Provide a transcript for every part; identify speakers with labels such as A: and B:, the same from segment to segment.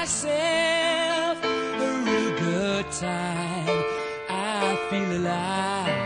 A: Myself a real good time. I feel alive.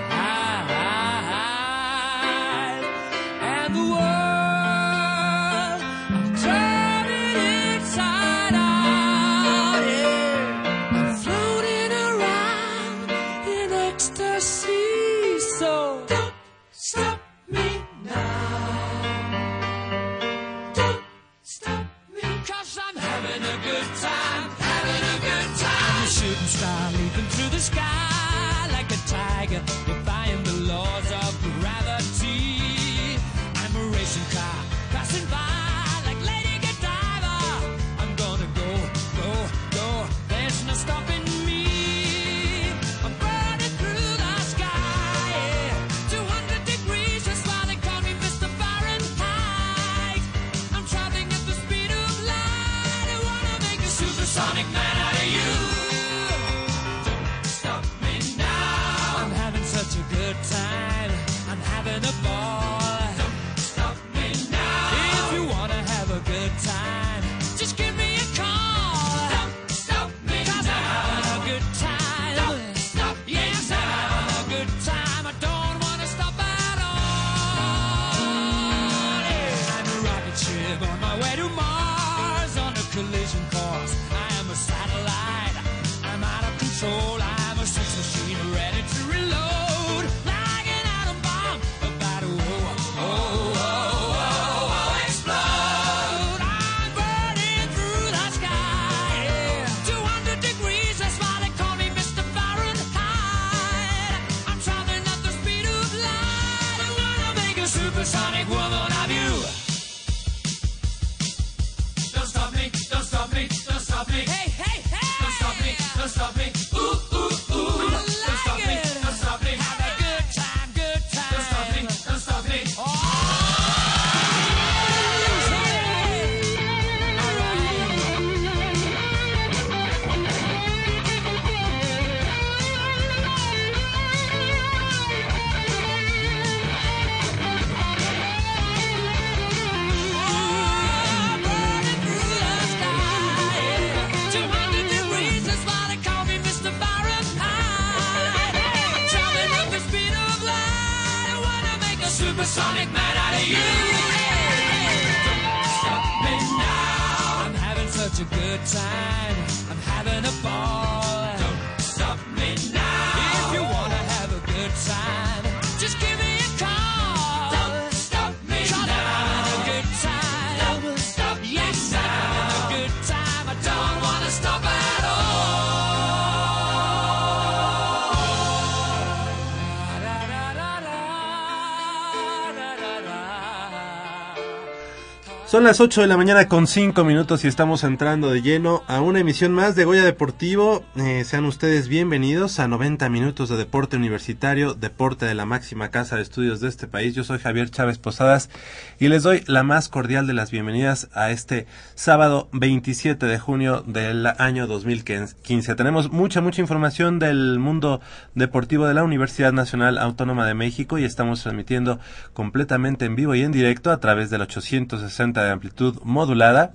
B: Son las 8 de la mañana con 5 minutos y estamos entrando de lleno a una emisión más de Goya Deportivo. Eh, sean ustedes bienvenidos a 90 minutos de deporte universitario, deporte de la máxima casa de estudios de este país. Yo soy Javier Chávez Posadas y les doy la más cordial de las bienvenidas a este sábado 27 de junio del año 2015. Tenemos mucha, mucha información del mundo deportivo de la Universidad Nacional Autónoma de México y estamos transmitiendo completamente en vivo y en directo a través del 860 de amplitud modulada.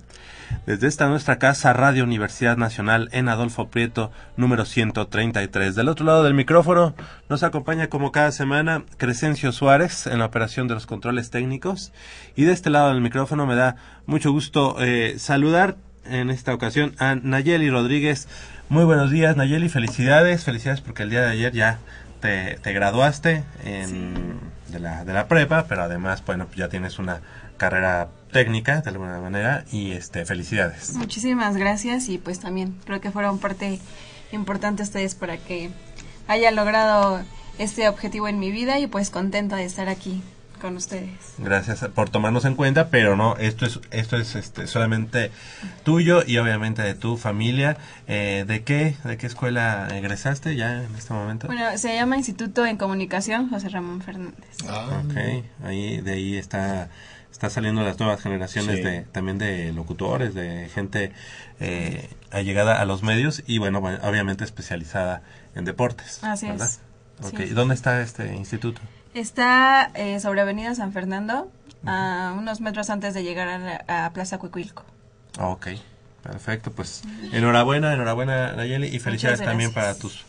B: Desde esta nuestra casa Radio Universidad Nacional en Adolfo Prieto número 133. Del otro lado del micrófono nos acompaña como cada semana Crescencio Suárez en la operación de los controles técnicos. Y de este lado del micrófono me da mucho gusto eh, saludar en esta ocasión a Nayeli Rodríguez. Muy buenos días Nayeli, felicidades, felicidades porque el día de ayer ya te, te graduaste en, de, la, de la prepa, pero además, bueno, ya tienes una carrera técnica de alguna manera y este felicidades.
C: Muchísimas gracias y pues también creo que fueron parte importante ustedes para que haya logrado este objetivo en mi vida y pues contenta de estar aquí con ustedes.
B: Gracias por tomarnos en cuenta, pero no, esto es esto es este, solamente tuyo y obviamente de tu familia. Eh, ¿De qué de qué escuela egresaste ya en este momento?
C: Bueno, se llama Instituto en Comunicación José Ramón Fernández.
D: Ah,
B: Ok, ahí de ahí está está saliendo las nuevas generaciones
D: Sí.
B: de también de locutores, de gente eh, allegada a los medios y bueno, bueno, obviamente especializada en deportes.
C: Así es.
B: ¿verdad?
C: Sí.
B: Ok, ¿y ¿dónde está este instituto?
C: Está eh, sobre Avenida San Fernando, a unos metros antes de llegar a, la- a Plaza Cuicuilco.
B: Ok, perfecto, pues enhorabuena, enhorabuena Nayeli y felicidades también para tus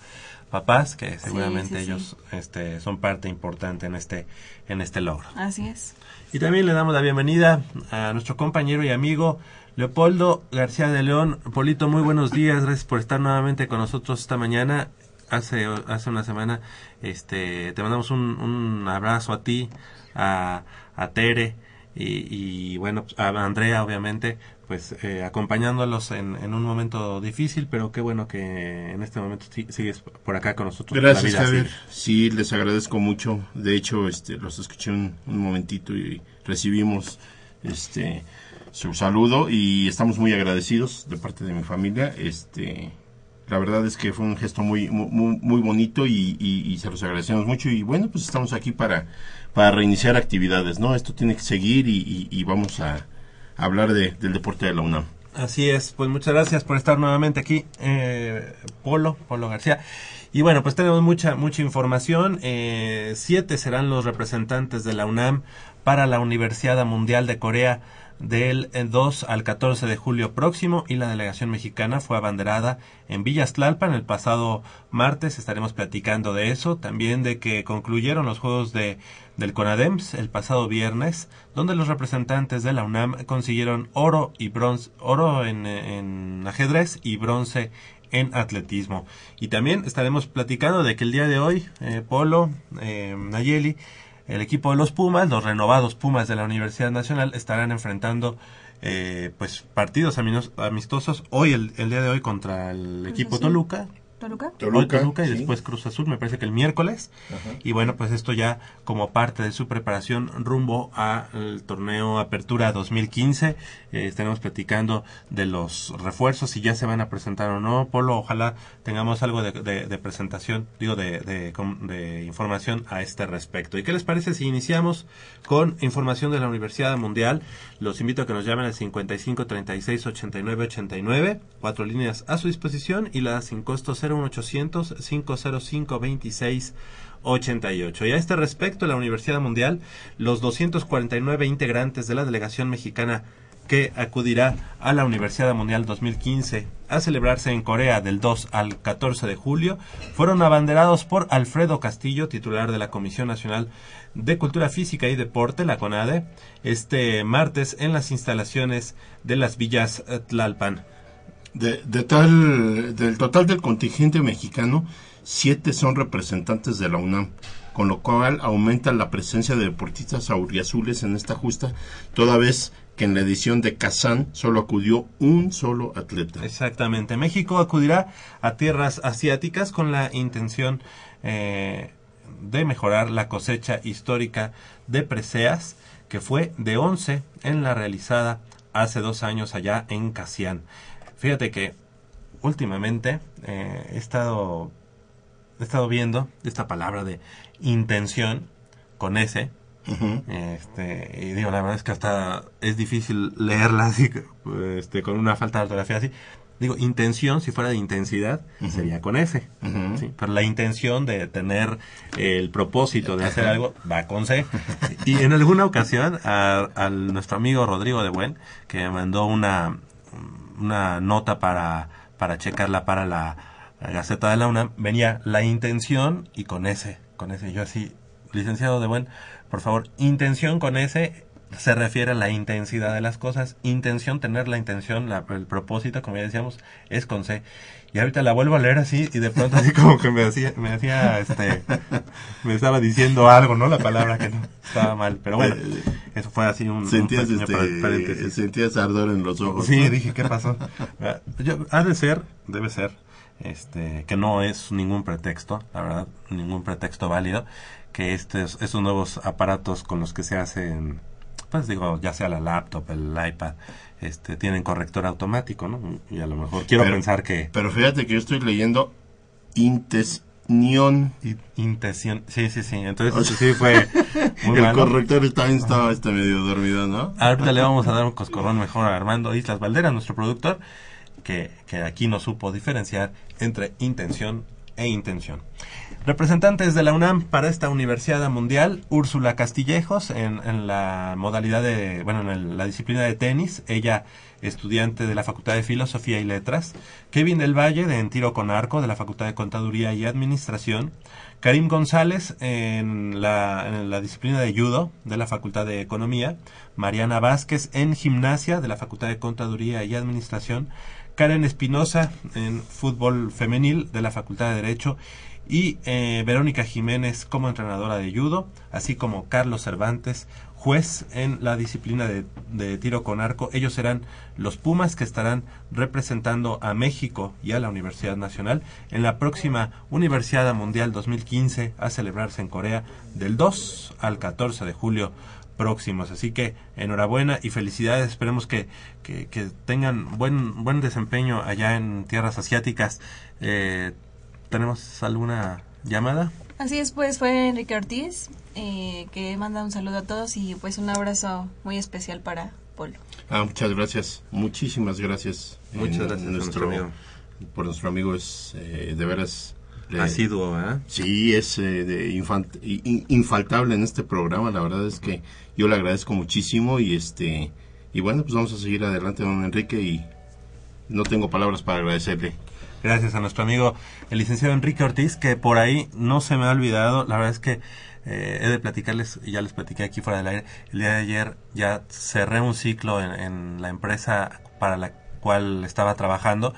B: papás que seguramente
C: sí, sí.
B: ellos este son parte importante en este en este logro.
C: Así es.
B: Y también le damos la bienvenida a nuestro compañero y amigo Leopoldo García de León. Polito, muy buenos días, gracias por estar nuevamente con nosotros esta mañana. Hace, hace una semana este, te mandamos un, un abrazo a ti, a, a Tere y, y, bueno, a Andrea obviamente, pues eh, acompañándolos en, en un momento difícil, pero qué bueno que en este momento si- sigues por acá con nosotros.
D: Gracias, Javier. Sí, les agradezco mucho. De hecho, este, los escuché un, un momentito y recibimos este su saludo y estamos muy agradecidos de parte de mi familia. Este, la verdad es que fue un gesto muy muy, bonito y, y- y se los agradecemos mucho. Y bueno, pues estamos aquí para, para reiniciar actividades, ¿no? Esto tiene que seguir y- y vamos a hablar de- del deporte de la UNAM.
B: Así es, pues muchas gracias por estar nuevamente aquí, eh, Polo, Polo García. Y bueno, pues tenemos mucha, mucha información. Eh, siete serán los representantes de la UNAM para la Universidad Mundial de Corea del eh, 2 al 14 de julio próximo y la delegación mexicana fue abanderada en Villas Tlalpan el pasado martes. Estaremos platicando de eso, también de que concluyeron los Juegos de, del CONADEMS el pasado viernes, donde los representantes de la UNAM consiguieron oro y bronce, oro en, en ajedrez y bronce en atletismo. Y también estaremos platicando de que el día de hoy, eh, Polo, eh, Nayeli, el equipo de los Pumas, los renovados Pumas de la Universidad Nacional, estarán enfrentando eh, pues partidos amistosos hoy, el, el día de hoy, contra el equipo
C: Azul.
B: Toluca.
C: ¿Toluca?
B: Toluca y
D: sí.
B: después Cruz Azul, me parece que el miércoles. Y bueno, pues esto ya como parte de su preparación rumbo al torneo Apertura 2015. Eh, estaremos platicando de los refuerzos, si ya se van a presentar o no. Polo, ojalá tengamos algo de, de- de presentación, digo, de, de com- de información a este respecto. ¿Y qué les parece si iniciamos con información de la Universidad Mundial? Los invito a que nos llamen al 55 36 89 89, cuatro líneas a su disposición y la sin costo 01800 505 26 88. Y a este respecto, la Universidad Mundial, los 249 integrantes de la delegación mexicana que acudirá a la Universidad Mundial 2015 a celebrarse en Corea del 2 al 14 de julio, fueron abanderados por Alfredo Castillo, titular de la Comisión Nacional de Cultura Física y Deporte, la CONADE, este martes en las instalaciones de las villas eh, Tlalpan.
D: De, de tal, del total del contingente mexicano, siete son representantes de la UNAM, con lo cual aumenta la presencia de deportistas auriazules en esta justa, toda vez que en la edición de Kazán solo acudió un solo atleta.
B: Exactamente. México acudirá a tierras asiáticas con la intención eh, de mejorar la cosecha histórica de preseas, que fue de 11 en la realizada hace dos años allá en Casián. Fíjate que últimamente eh, he estado he estado viendo esta palabra de intención con S este, y digo, la verdad es que hasta es difícil leerla así, este, con una falta de ortografía así. Digo, intención, si fuera de intensidad, sería con S. Pero la intención de tener el propósito de hacer algo va con C. Y en alguna ocasión, a, a nuestro amigo Rodrigo de Buen, que me mandó una, una nota para, para checarla para la, Gaceta de la UNAM, venía la intención y con S. Con S. Yo así, licenciado de Buen, por favor, intención con S se refiere a la intensidad de las cosas. Intención, tener la intención, la- el propósito, como ya decíamos, es con C. Y ahorita la vuelvo a leer así y de pronto así como que me hacía, me hacía, este, me estaba diciendo algo, ¿no? La palabra que no estaba mal. Pero bueno, eso fue así un, un
D: Sentías,
B: pequeño
D: este,
B: paréntesis.
D: sentías ardor en los ojos.
B: Sí,
D: ¿no?
B: dije, ¿qué pasó? Yo, ha de ser, debe ser, este, que no es ningún pretexto, la verdad, ningún pretexto válido, que estos, estos nuevos aparatos con los que se hacen, pues digo, ya sea la laptop, el iPad, este, tienen corrector automático, ¿no? Y a lo mejor quiero
D: Pero-
B: pensar que
D: Pero fíjate que yo estoy leyendo Intesnión.
B: intención, sí, sí, sí, entonces
D: O sea,
B: sí fue muy
D: El
B: malo.
D: corrector también estaba está medio dormido, ¿no?
B: Ahorita le vamos a dar un coscorrón mejor a Armando Islas Valdera, nuestro productor, que, que aquí no supo diferenciar entre intención e intención. Representantes de la UNAM para esta Universidad Mundial, Úrsula Castillejos, en, la modalidad de, bueno, en la disciplina de tenis, ella estudiante de la Facultad de Filosofía y Letras, Kevin del Valle, de En Tiro con Arco, de la Facultad de Contaduría y Administración, Karim González, en la, en la disciplina de Judo, de la Facultad de Economía, Mariana Vázquez, en Gimnasia, de la Facultad de Contaduría y Administración, Karen Espinosa, en Fútbol Femenil, de la Facultad de Derecho, y eh, Verónica Jiménez como entrenadora de judo, así como Carlos Cervantes, juez en la disciplina de, de tiro con arco. Ellos serán los Pumas que estarán representando a México y a la Universidad Nacional en la próxima Universidad Mundial 2015 a celebrarse en Corea del 2 al 14 de julio próximos. Así que enhorabuena y felicidades. Esperemos que, que, tengan buen, buen desempeño allá en tierras asiáticas. Eh, ¿Tenemos alguna llamada?
C: Así es, pues fue Enrique Ortiz, eh, que manda un saludo a todos y pues un abrazo muy especial para Polo.
D: Ah, muchas gracias. Muchísimas gracias.
B: Muchas
D: En-
B: gracias a nuestro amigo.
D: Por nuestro amigo es eh, de veras. le-
B: Asiduo, ¿eh?
D: Sí, es eh, de infant- in- infaltable en este programa. La verdad es que yo le agradezco muchísimo y este y bueno, pues vamos a seguir adelante, don Enrique y no tengo palabras para agradecerle.
B: Gracias a nuestro amigo el licenciado Enrique Ortiz, que por ahí no se me ha olvidado. La verdad es que eh, he de platicarles, ya les platiqué aquí fuera del aire, el día de ayer ya cerré un ciclo en, en la empresa para la cual estaba trabajando.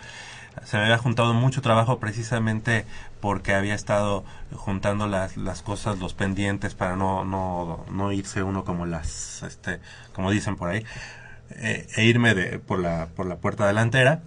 B: Se me había juntado mucho trabajo precisamente porque había estado juntando las, las cosas, los pendientes para no, no, no irse uno como las, este, como dicen por ahí, eh, e irme de, por la, por la puerta delantera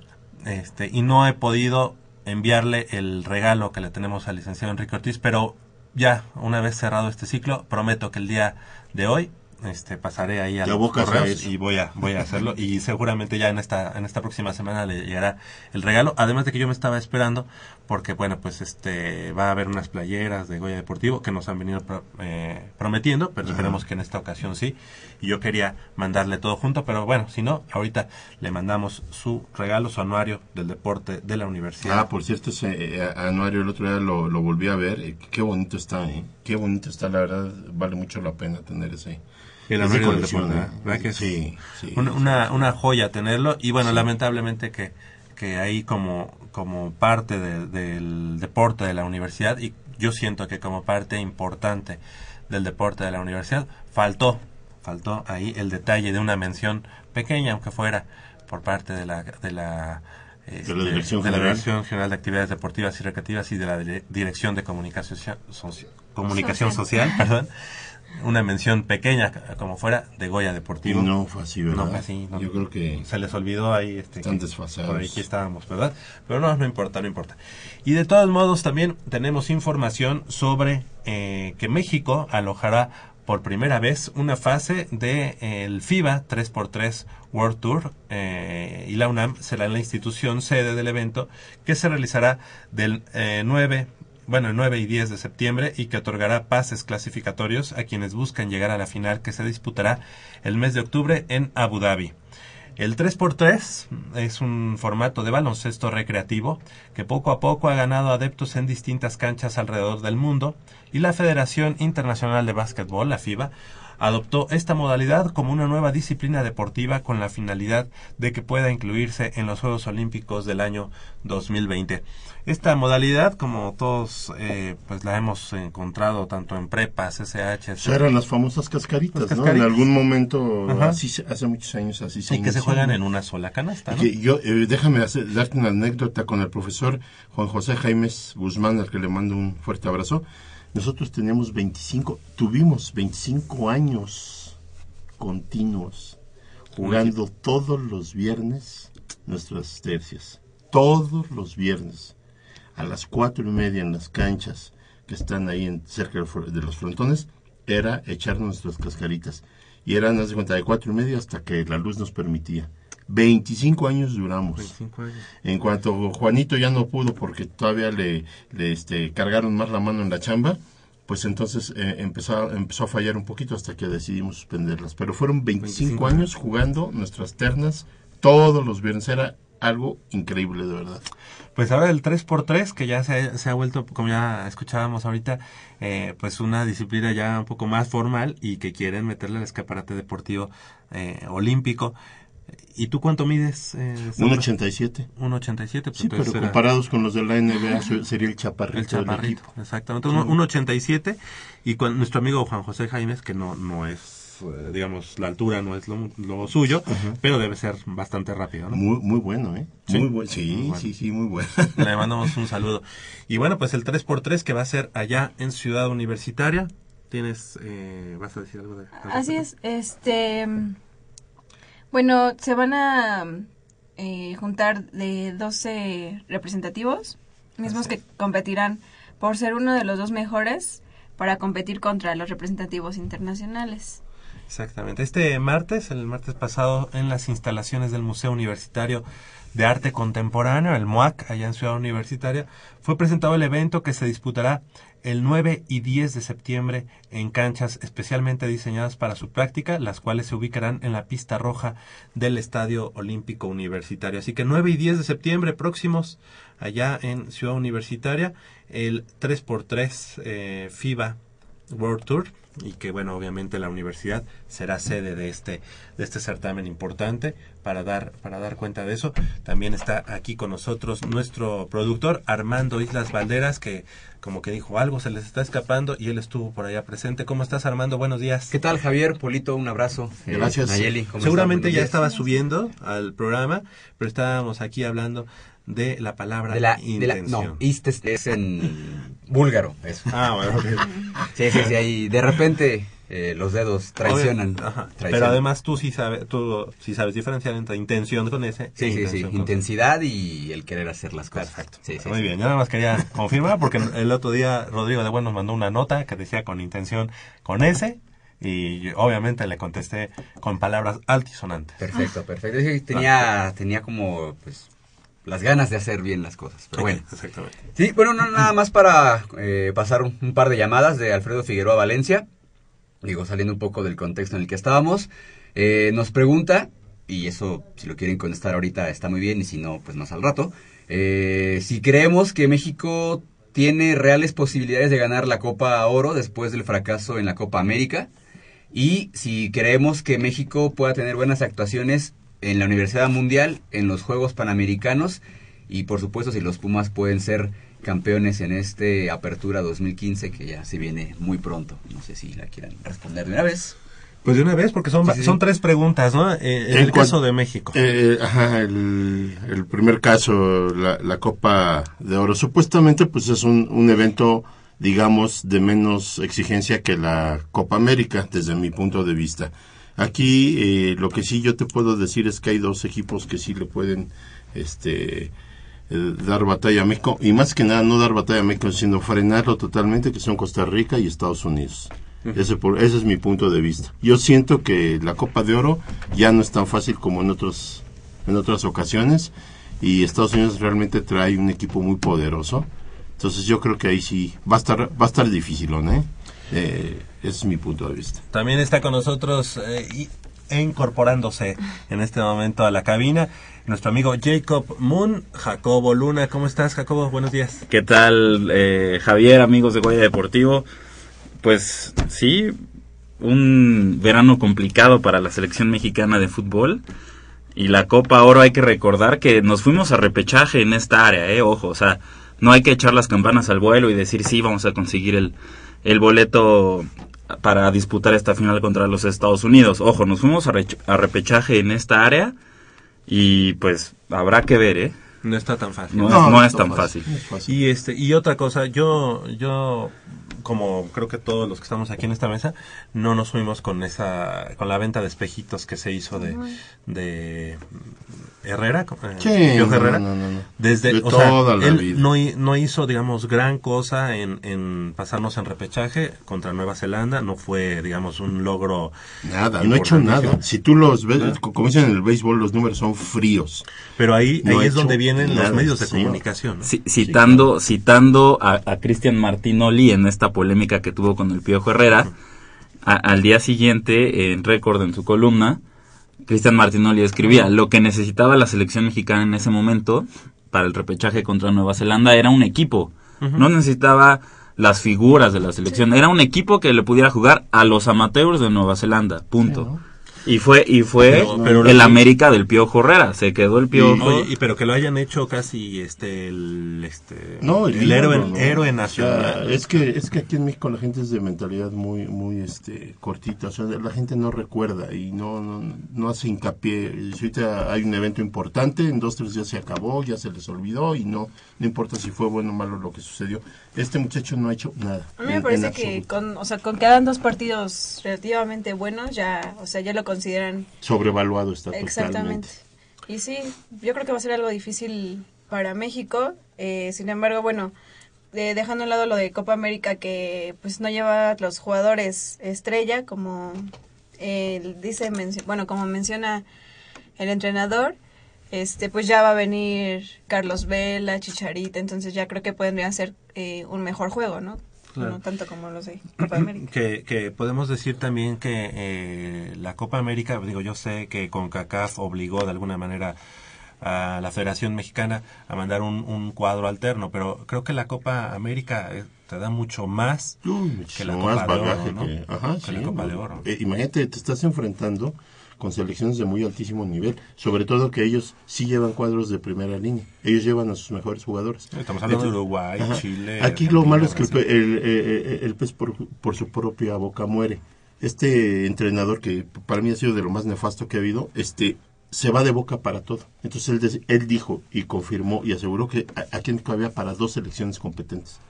B: este, y no he podido enviarle el regalo que le tenemos al licenciado Enrique Ortiz, pero ya, una vez cerrado este ciclo, prometo que el día de hoy este, pasaré ahí a
D: Te
B: los
D: abocas a
B: correos
D: eso.
B: y voy a, voy a hacerlo y seguramente ya en esta, en esta próxima semana le llegará el regalo, además de que yo me estaba esperando porque bueno, pues este, va a haber unas playeras de Goya Deportivo que nos han venido pro- eh, prometiendo, pero esperemos que en esta ocasión sí, y yo quería mandarle todo junto, pero bueno, si no, ahorita le mandamos su regalo, su anuario del deporte de la universidad.
D: Ah, por cierto, ese eh, anuario el otro día lo, lo volví a ver. eh, qué bonito está, ¿eh? Qué bonito está, la verdad, vale mucho la pena tener ese.
B: El anuario del deporte,
D: ¿eh?
B: ¿verdad que es
D: Sí, sí.
B: una,
D: sí.
B: una, una joya tenerlo y bueno lamentablemente que, que ahí como, como parte de- del deporte de la universidad y yo siento que como parte importante del deporte de la universidad faltó faltó ahí el detalle de una mención pequeña aunque fuera por parte de la de la este,
D: Dirección
B: de la
D: General.
B: Dirección General de Actividades Deportivas y Recreativas y de la Dire- Dirección de Comunicación, Soci- Comunicación Social, perdón, una mención pequeña como fuera de Goya
D: Y
B: Deportivo.
D: no fue así, ¿verdad?
B: No fue así, no.
D: Yo creo que
B: se les olvidó ahí este
D: Están
B: que-
D: desfasados.
B: por ahí que estábamos verdad pero no no importa no importa y de todos modos también tenemos información sobre eh, que México alojará por primera vez una fase de eh, el FIBA 3x3 World Tour eh, y la UNAM será la institución sede del evento que se realizará del eh, 9 bueno, el 9 y 10 de septiembre y que otorgará pases clasificatorios a quienes buscan llegar a la final que se disputará el mes de octubre en Abu Dhabi. El 3x3 es un formato de baloncesto recreativo que poco a poco ha ganado adeptos en distintas canchas alrededor del mundo y la Federación Internacional de Básquetbol, la FIBA, adoptó esta modalidad como una nueva disciplina deportiva con la finalidad de que pueda incluirse en los Juegos Olímpicos del año 2020. Esta modalidad, como todos eh, pues la hemos encontrado tanto en prepas, SH,
D: O sea, eran las famosas cascaritas,
B: Las
D: ¿no? En algún momento,
B: Ajá.
D: así se- hace muchos años, así se
B: y que se juegan en una sola canasta, ¿no?
D: Que yo, eh, déjame hacer- darte una anécdota con el profesor Juan José Jaimes Guzmán, al que le mando un fuerte abrazo. Nosotros teníamos 25, tuvimos 25 años continuos jugando todos los viernes nuestras tercias. Todos los viernes, a las cuatro y media en las canchas, que están ahí en, cerca de los frontones, era echar nuestras cascaritas. Y eran, haz de cuenta, de cuatro y media hasta que la luz nos permitía. 25 años duramos.
B: 25 años.
D: En cuanto Juanito ya no pudo porque todavía le, le, este, cargaron más la mano en la chamba, pues entonces eh, empezó, a- empezó a fallar un poquito hasta que decidimos suspenderlas. Pero fueron 25,
B: 25
D: años jugando nuestras ternas todos los viernes. Era algo increíble, de verdad.
B: Pues ahora el 3x3, que ya se ha, se ha vuelto, como ya escuchábamos ahorita, eh, pues una disciplina ya un poco más formal y que quieren meterle al escaparate deportivo eh, olímpico. ¿Y tú cuánto mides? Eh,
D: Un
B: Sandra?
D: 87.
B: 1.87. pues
D: Sí, pero comparados con los de la NBA se- sería el chaparrito,
B: el chaparrito,
D: del equipo.
B: exactamente. Un 1.87 y con nuestro amigo Juan José Jaimes, que no, no es, eh, digamos, la altura no es lo, lo suyo, pero debe ser bastante rápido, ¿no?
D: Muy, muy bueno, ¿eh?
B: Sí.
D: Muy bueno. Sí,
B: Muy bueno.
D: sí, sí, muy bueno.
B: Le mandamos un saludo. Y bueno, pues el 3x3 que va a ser allá en Ciudad Universitaria. Tienes, eh, vas a decir algo de...
C: Así es, este, mm, bueno, se van a eh, juntar de 12 representativos, mismos que competirán por ser uno de los dos mejores para competir contra los representativos internacionales.
B: Exactamente. Este martes, el martes pasado, en las instalaciones del Museo Universitario de Arte Contemporáneo, el MUAC, allá en Ciudad Universitaria, fue presentado el evento que se disputará el 9 y 10 de septiembre en canchas especialmente diseñadas para su práctica, las cuales se ubicarán en la pista roja del Estadio Olímpico Universitario. Así que 9 y 10 de septiembre próximos, allá en Ciudad Universitaria, el 3x3 eh, FIBA World Tour y que bueno obviamente la universidad será sede de este de este certamen importante para dar para dar cuenta de eso también está aquí con nosotros nuestro productor Armando Islas Valderas que como que dijo algo se les está escapando y él estuvo por allá presente cómo estás Armando buenos días
E: ¿Qué tal, Javier? Polito, un abrazo. Eh,
D: Gracias.
E: Nayeli, ¿cómo
B: seguramente ya estaba subiendo al programa pero estábamos aquí hablando de la palabra
E: De la, de la,
B: intención
E: no, ist es, es en búlgaro, eso.
B: ah bueno ok.
E: Sí, sí, sí, ahí de repente eh, los dedos traicionan.
B: Pero además tú sí sabes, tú sí sabes diferenciar entre intención con ese.
E: Sí,
B: e
E: sí, sí, intensidad y el querer hacer las cosas.
B: Perfecto.
E: Sí, sí,
B: Muy
E: sí.
B: bien, yo nada más quería confirmar porque el otro día Rodrigo de Bueno nos mandó una nota que decía con intención con ese y yo, obviamente le contesté con palabras altisonantes.
E: Perfecto, perfecto. Sí, tenía, tenía como, pues, las ganas de hacer bien las cosas. Pero bueno.
B: Exactamente.
E: Sí, bueno, no, nada más para eh, pasar un, un par de llamadas de Alfredo Figueroa Valencia. Digo, saliendo un poco del contexto en el que estábamos. Eh, nos pregunta, y eso si lo quieren contestar ahorita está muy bien, y si no, pues más al rato. eh, si creemos que México tiene reales posibilidades de ganar la Copa Oro después del fracaso en la Copa América. Y si creemos que México pueda tener buenas actuaciones en la Universidad Mundial, en los Juegos Panamericanos y por supuesto si los Pumas pueden ser campeones en este Apertura 2015 que ya se viene muy pronto. No sé si la quieran responder de una vez.
B: Pues de una vez, porque son,
E: Sí, sí, sí.
B: son tres preguntas, ¿no? Eh, en el caso de México.
D: Eh, ajá, el, el primer caso, la, la Copa de Oro, supuestamente pues es un, un evento, digamos, de menos exigencia que la Copa América, desde mi punto de vista. Aquí eh, lo que sí yo te puedo decir es que hay dos equipos que sí le pueden este eh, dar batalla a México, y más que nada no dar batalla a México, sino frenarlo totalmente, que son Costa Rica y Estados Unidos. Ese, por, ese es mi punto de vista. Yo siento que la Copa de Oro ya no es tan fácil como en otros en otras ocasiones y Estados Unidos realmente trae un equipo muy poderoso. Entonces yo creo que ahí sí va a estar va a estar difícil, ¿eh? Eh, ese es mi punto de vista.
B: También está con nosotros eh, y- e incorporándose en este momento a la cabina nuestro amigo Jacob Moon, Jacobo Luna. ¿Cómo estás, Jacobo? Buenos días.
F: ¿Qué tal, eh, Javier, amigos de Goya Deportivo? Pues sí, un verano complicado para la selección mexicana de fútbol. Y la Copa Oro hay que recordar que nos fuimos a repechaje en esta área, eh, ojo, o sea, no hay que echar las campanas al vuelo y decir sí, vamos a conseguir el, el boleto para disputar esta final contra los Estados Unidos. Ojo, nos fuimos a, a repechaje en esta área y pues habrá que ver, ¿eh?
B: No está tan fácil.
F: No,
D: No,
F: es, no
D: no
F: es
D: está
F: tan
D: fácil.
F: fácil.
B: Y este y otra cosa, yo yo como creo que todos los que estamos aquí en esta mesa no nos fuimos con esa con la venta de espejitos que se hizo de de Herrera, eh,
D: Sí,
B: Piojo
D: no,
B: Herrera,
D: no, no, no.
B: desde
D: De
B: o sea,
D: toda la
B: él
D: vida.
B: No, hi- no hizo, digamos, gran cosa en, en pasarnos en repechaje contra Nueva Zelanda, no fue, digamos, un logro
D: Nada, no ha hecho nada. Si tú los ves, co- como dicen en el béisbol, los números son fríos.
B: Pero ahí, ahí es donde vienen
D: nada,
B: los medios de
D: señor.
B: comunicación.
F: citando citando a, a Cristian Martinoli en esta polémica que tuvo con el Piojo Herrera, a- al día siguiente, en récord en su columna, Cristian Martinoli escribía, lo que necesitaba la selección mexicana en ese momento para el repechaje contra Nueva Zelanda era un equipo. No necesitaba las figuras de la selección, era un equipo que le pudiera jugar a los amateurs de Nueva Zelanda, punto. Y fue y fue
B: Pero- pero lo
F: el
B: que-
F: América del Piojo Herrera, se quedó el Piojo.
B: Oye, y pero que lo hayan hecho casi este el este
D: No,
B: el, héroe,
D: ¿no?
B: héroe
D: O sea,
B: nacional.
D: es que es que aquí en México la gente es de mentalidad muy muy este cortita, o sea, la gente no recuerda y no no, no hace hincapié. Ahorita hay un evento importante, en dos tres días se acabó, ya se les olvidó y no no importa si fue bueno o malo lo que sucedió. Este muchacho no ha hecho nada.
C: A mí me
D: en-
C: parece
D: en
C: que con, o sea, con que hagan dos partidos relativamente buenos, ya, o sea, ya lo consideran
D: sobrevaluado está
C: exactamente.
D: totalmente.
C: Y sí, yo creo que va a ser algo difícil para México. eh, sin embargo, bueno, de- dejando a un lado lo de Copa América que pues no lleva los jugadores estrella como él dice, bueno, como menciona el entrenador, este pues ya va a venir Carlos Vela, Chicharita, entonces ya creo que podría ser eh, un mejor juego, ¿no?
B: Claro.
C: No tanto como los de Copa América.
B: Que, que podemos decir también que eh, la Copa América, digo, yo sé que CONCACAF obligó de alguna manera a la Federación Mexicana a mandar un, un cuadro alterno, pero creo que la Copa América eh, te da mucho más
D: Uy,
B: que la
D: más
B: Copa de
D: bagaje
B: Oro, ¿no?
D: que, ajá,
B: Que la
D: sí,
B: Copa
D: no.
B: de Oro.
D: Eh, imagínate, te estás enfrentando con selecciones de muy altísimo nivel, sobre todo que ellos sí llevan cuadros de primera línea, ellos llevan a sus mejores jugadores.
B: Estamos hablando de Uruguay,
D: ajá.
B: Chile.
D: Aquí lo malo es que el, pe- el, eh, eh, el pez por, por su propia boca muere. Este entrenador que para mí ha sido de lo más nefasto que ha habido, este se va de boca para todo. Entonces él, él dijo y confirmó y aseguró que aquí en había para dos selecciones competentes.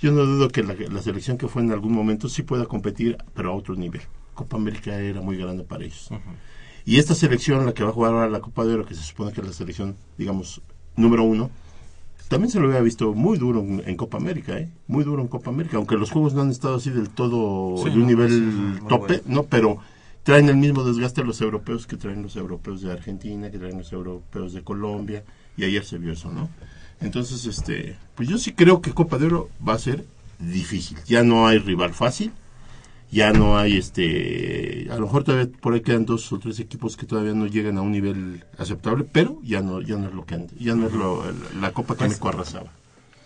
D: Yo no dudo que la, la selección que fue en algún momento sí pueda competir, pero a otro nivel. Copa América era muy grande para ellos. Y esta selección, la que va a jugar ahora la Copa de Oro, que se supone que es la selección, digamos, número uno, también se lo había visto muy duro en, en Copa América, ¿eh? Muy duro en Copa América, aunque los juegos no han estado así del todo
B: Sí,
D: de un
B: no,
D: nivel
B: sí,
D: tope,
B: bueno.
D: ¿no? Pero traen el mismo desgaste los europeos que traen los europeos de Argentina, que traen los europeos de Colombia, y ayer se vio eso, ¿no? Entonces, este, pues yo sí creo que Copa de Oro va a ser difícil. Ya no hay rival fácil, ya no hay, este, a lo mejor todavía por ahí quedan dos o tres equipos que todavía no llegan a un nivel aceptable, pero ya no, ya no es lo que antes, ya no es lo- la Copa que México arrasaba.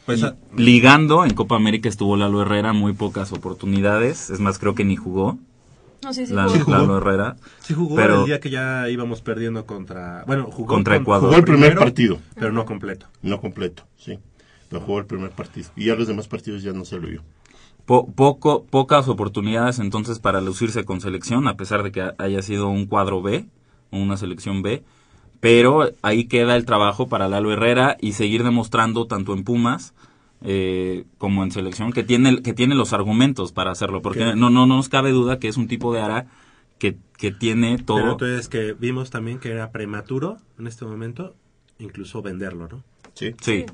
B: Pues, ah,
F: Ligando, en Copa América estuvo Lalo Herrera, muy pocas oportunidades. Es más, creo que ni jugó.
C: No, sí, sí,
F: Lalo,
C: jugó.
D: jugó.
F: Lalo Herrera.
B: sí jugó
F: pero-
B: el día que ya íbamos perdiendo contra... Bueno, jugó
F: Contra
B: con-
F: Ecuador.
D: Jugó el primer
B: primero,
D: partido,
B: Pero no completo.
D: no completo, sí. Pero jugó el primer partido. Y ya los demás partidos ya no se lo vio.
F: Po- poco, pocas oportunidades entonces para lucirse con selección, a pesar de que ha- haya sido un cuadro B, o una selección B. Pero ahí queda el trabajo para Lalo Herrera y seguir demostrando tanto en Pumas eh, como en selección que tiene, que tiene los argumentos para hacerlo. Porque
B: Que-
F: no, no, no nos cabe duda que es un tipo de ara que, que tiene
B: Pero
F: todo.
B: entonces que vimos también que era prematuro en este momento, incluso venderlo, ¿no?
D: Sí.
F: Sí.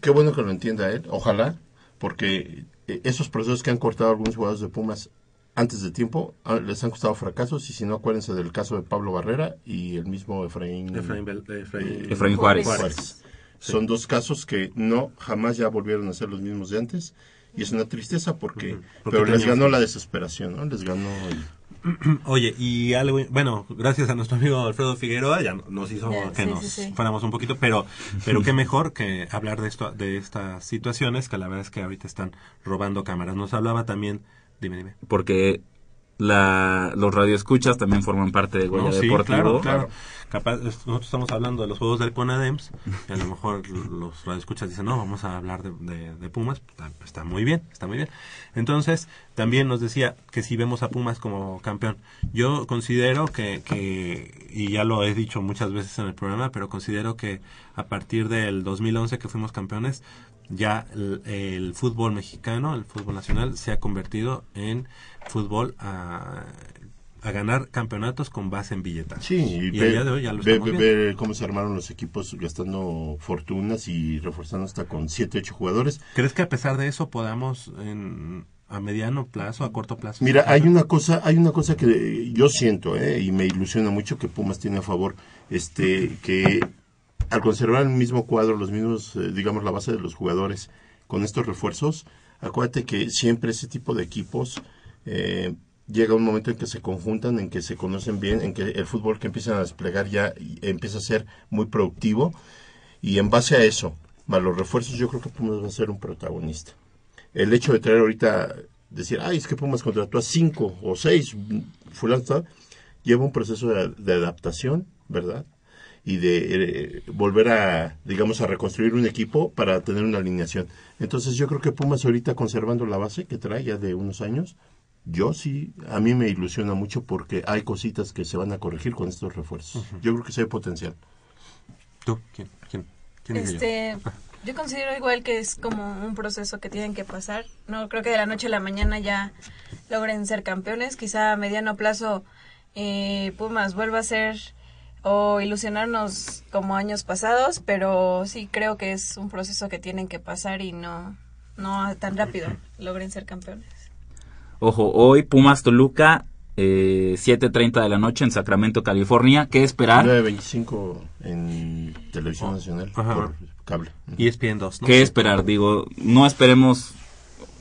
D: Qué bueno que lo entienda él, ojalá, porque esos procesos que han cortado algunos jugadores de Pumas antes de tiempo ah, les han costado fracasos y si no acuérdense del caso de Pablo Barrera y el mismo Efraín,
B: Efraín, Bel- Efraín-
D: eh,
F: Efraín Juárez.
D: Juárez. Son dos casos que no jamás ya volvieron a ser los mismos de antes y es una tristeza porque, pero les ganó la desesperación, ¿no? Les ganó el-
B: Oye, y algo, bueno, gracias a nuestro amigo Alfredo Figueroa, ya nos hizo que
C: sí,
B: nos
C: sí, sí.
B: fuéramos un poquito, pero, pero qué mejor que hablar de esto, de estas situaciones que la verdad es que ahorita están robando cámaras. Nos hablaba también, dime, dime.
F: Porque la, los radioescuchas también forman parte de Goya
B: No, sí,
F: Deportivo.
B: claro, claro. Capaz, nosotros estamos hablando de los juegos del Conadems, y a lo mejor los radioescuchas dicen, no, vamos a hablar de, de- de Pumas, está, está muy bien, está muy bien. Entonces, también nos decía que si vemos a Pumas como campeón, yo considero que, que, y ya lo he dicho muchas veces en el programa, pero considero que a partir del 2011 que fuimos campeones, ya el, el fútbol mexicano, el fútbol nacional, se ha convertido en fútbol ah, a ganar campeonatos con base en billetas.
D: Sí, y,
B: y
D: ve,
B: el día de hoy ya lo
D: ve- ve cómo se armaron los equipos gastando fortunas y reforzando hasta con 7, 8 jugadores.
B: ¿Crees que a pesar de eso podamos en, a mediano plazo, a corto plazo?
D: Mira, hay una cosa, hay una cosa que yo siento, ¿eh? y me ilusiona mucho que Pumas tiene a favor, este, que al conservar el mismo cuadro, los mismos, eh, digamos, la base de los jugadores, con estos refuerzos, acuérdate que siempre ese tipo de equipos eh, llega un momento en que se conjuntan, en que se conocen bien, en que el fútbol que empiezan a desplegar ya empieza a ser muy productivo, y en base a eso, más los refuerzos, yo creo que Pumas va a ser un protagonista el hecho de traer ahorita, decir, ay, es que Pumas contrató a cinco o seis, fulano, tal", lleva un proceso de adaptación, ¿verdad? Y de eh, volver a, digamos, a reconstruir un equipo para tener una alineación. Entonces yo creo que Pumas ahorita conservando la base que trae ya de unos años, yo sí, a mí me ilusiona mucho porque hay cositas que se van a corregir con estos refuerzos. Yo creo que sí hay potencial.
B: ¿Tú? ¿Quién? ¿Quién? ¿Quién dice yo?
C: Este, yo considero igual que es como un proceso que tienen que pasar. No creo que de la noche a la mañana ya logren ser campeones. Quizá a mediano plazo eh, Pumas vuelva a ser o ilusionarnos como años pasados, pero sí creo que es un proceso que tienen que pasar y no no tan rápido logren ser campeones.
F: Ojo, hoy Pumas Toluca, eh, 7.30 de la noche en Sacramento, California. ¿Qué esperar?
D: 9.25 en Televisión Nacional
B: Ajá.
D: por cable.
B: Y ESPN 2, ¿no?
F: ¿Qué esperar? Digo, no esperemos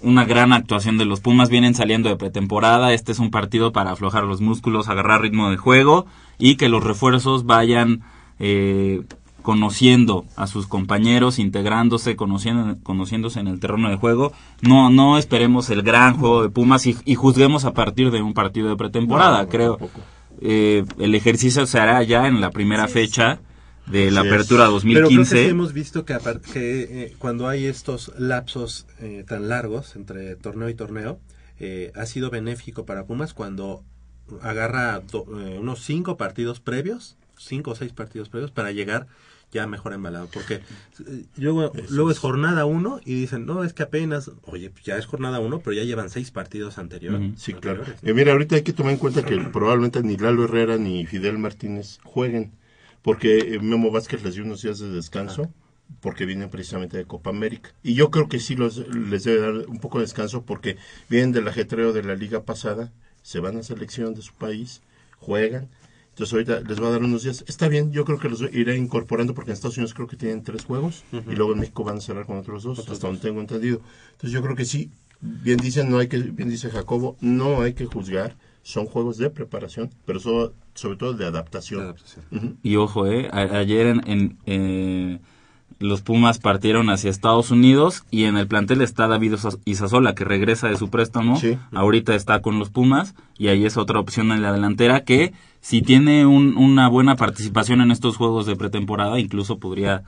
F: una gran actuación de los Pumas. Vienen saliendo de pretemporada. Este es un partido para aflojar los músculos, agarrar ritmo de juego y que los refuerzos vayan eh, conociendo a sus compañeros, integrándose, conociendo, conociéndose en el terreno de juego. No, no esperemos el gran juego de Pumas y, y juzguemos a partir de un partido de pretemporada.
D: No, no,
F: Creo eh, el ejercicio se hará ya en la primera fecha de la apertura
B: Pero creo que
F: 2015.
B: sí hemos visto que, apar- que eh, cuando hay estos lapsos eh, tan largos entre torneo y torneo, eh, ha sido benéfico para Pumas cuando agarra do- eh, unos cinco partidos previos, cinco o seis partidos previos para llegar ya mejor embalado. Porque eh, luego, luego es jornada uno y dicen, no, es que apenas, oye, pues ya es jornada uno, pero ya llevan seis partidos anteriores.
F: Ujú.
D: Sí, claro. Eh, mira, ahorita hay que tomar en cuenta que probablemente ni Lalo Herrera ni Fidel Martínez jueguen, porque eh, Memo Vázquez les dio unos días de descanso, porque vienen precisamente de Copa América. Y yo creo que sí los, les debe dar un poco de descanso, porque vienen del ajetreo de la liga pasada, se van a selección de su país, juegan. Entonces ahorita les va a dar unos días. Está bien, yo creo que los iré incorporando porque en Estados Unidos creo que tienen tres juegos y luego en México van a cerrar con otros dos, hasta donde tengo entendido. Entonces yo creo que sí, bien dicen, no hay que, bien dice Jacobo, no hay que juzgar, son juegos de preparación, pero so- sobre todo de adaptación.
B: De adaptación.
D: Ujú.
F: Y ojo, eh, a- ayer en, en, eh, los Pumas partieron hacia Estados Unidos y en el plantel está David Isa- Isasola que regresa de su préstamo.
D: Sí.
F: Ahorita está con los Pumas y ahí es otra opción en la delantera que si tiene un- una buena participación en estos juegos de pretemporada incluso podría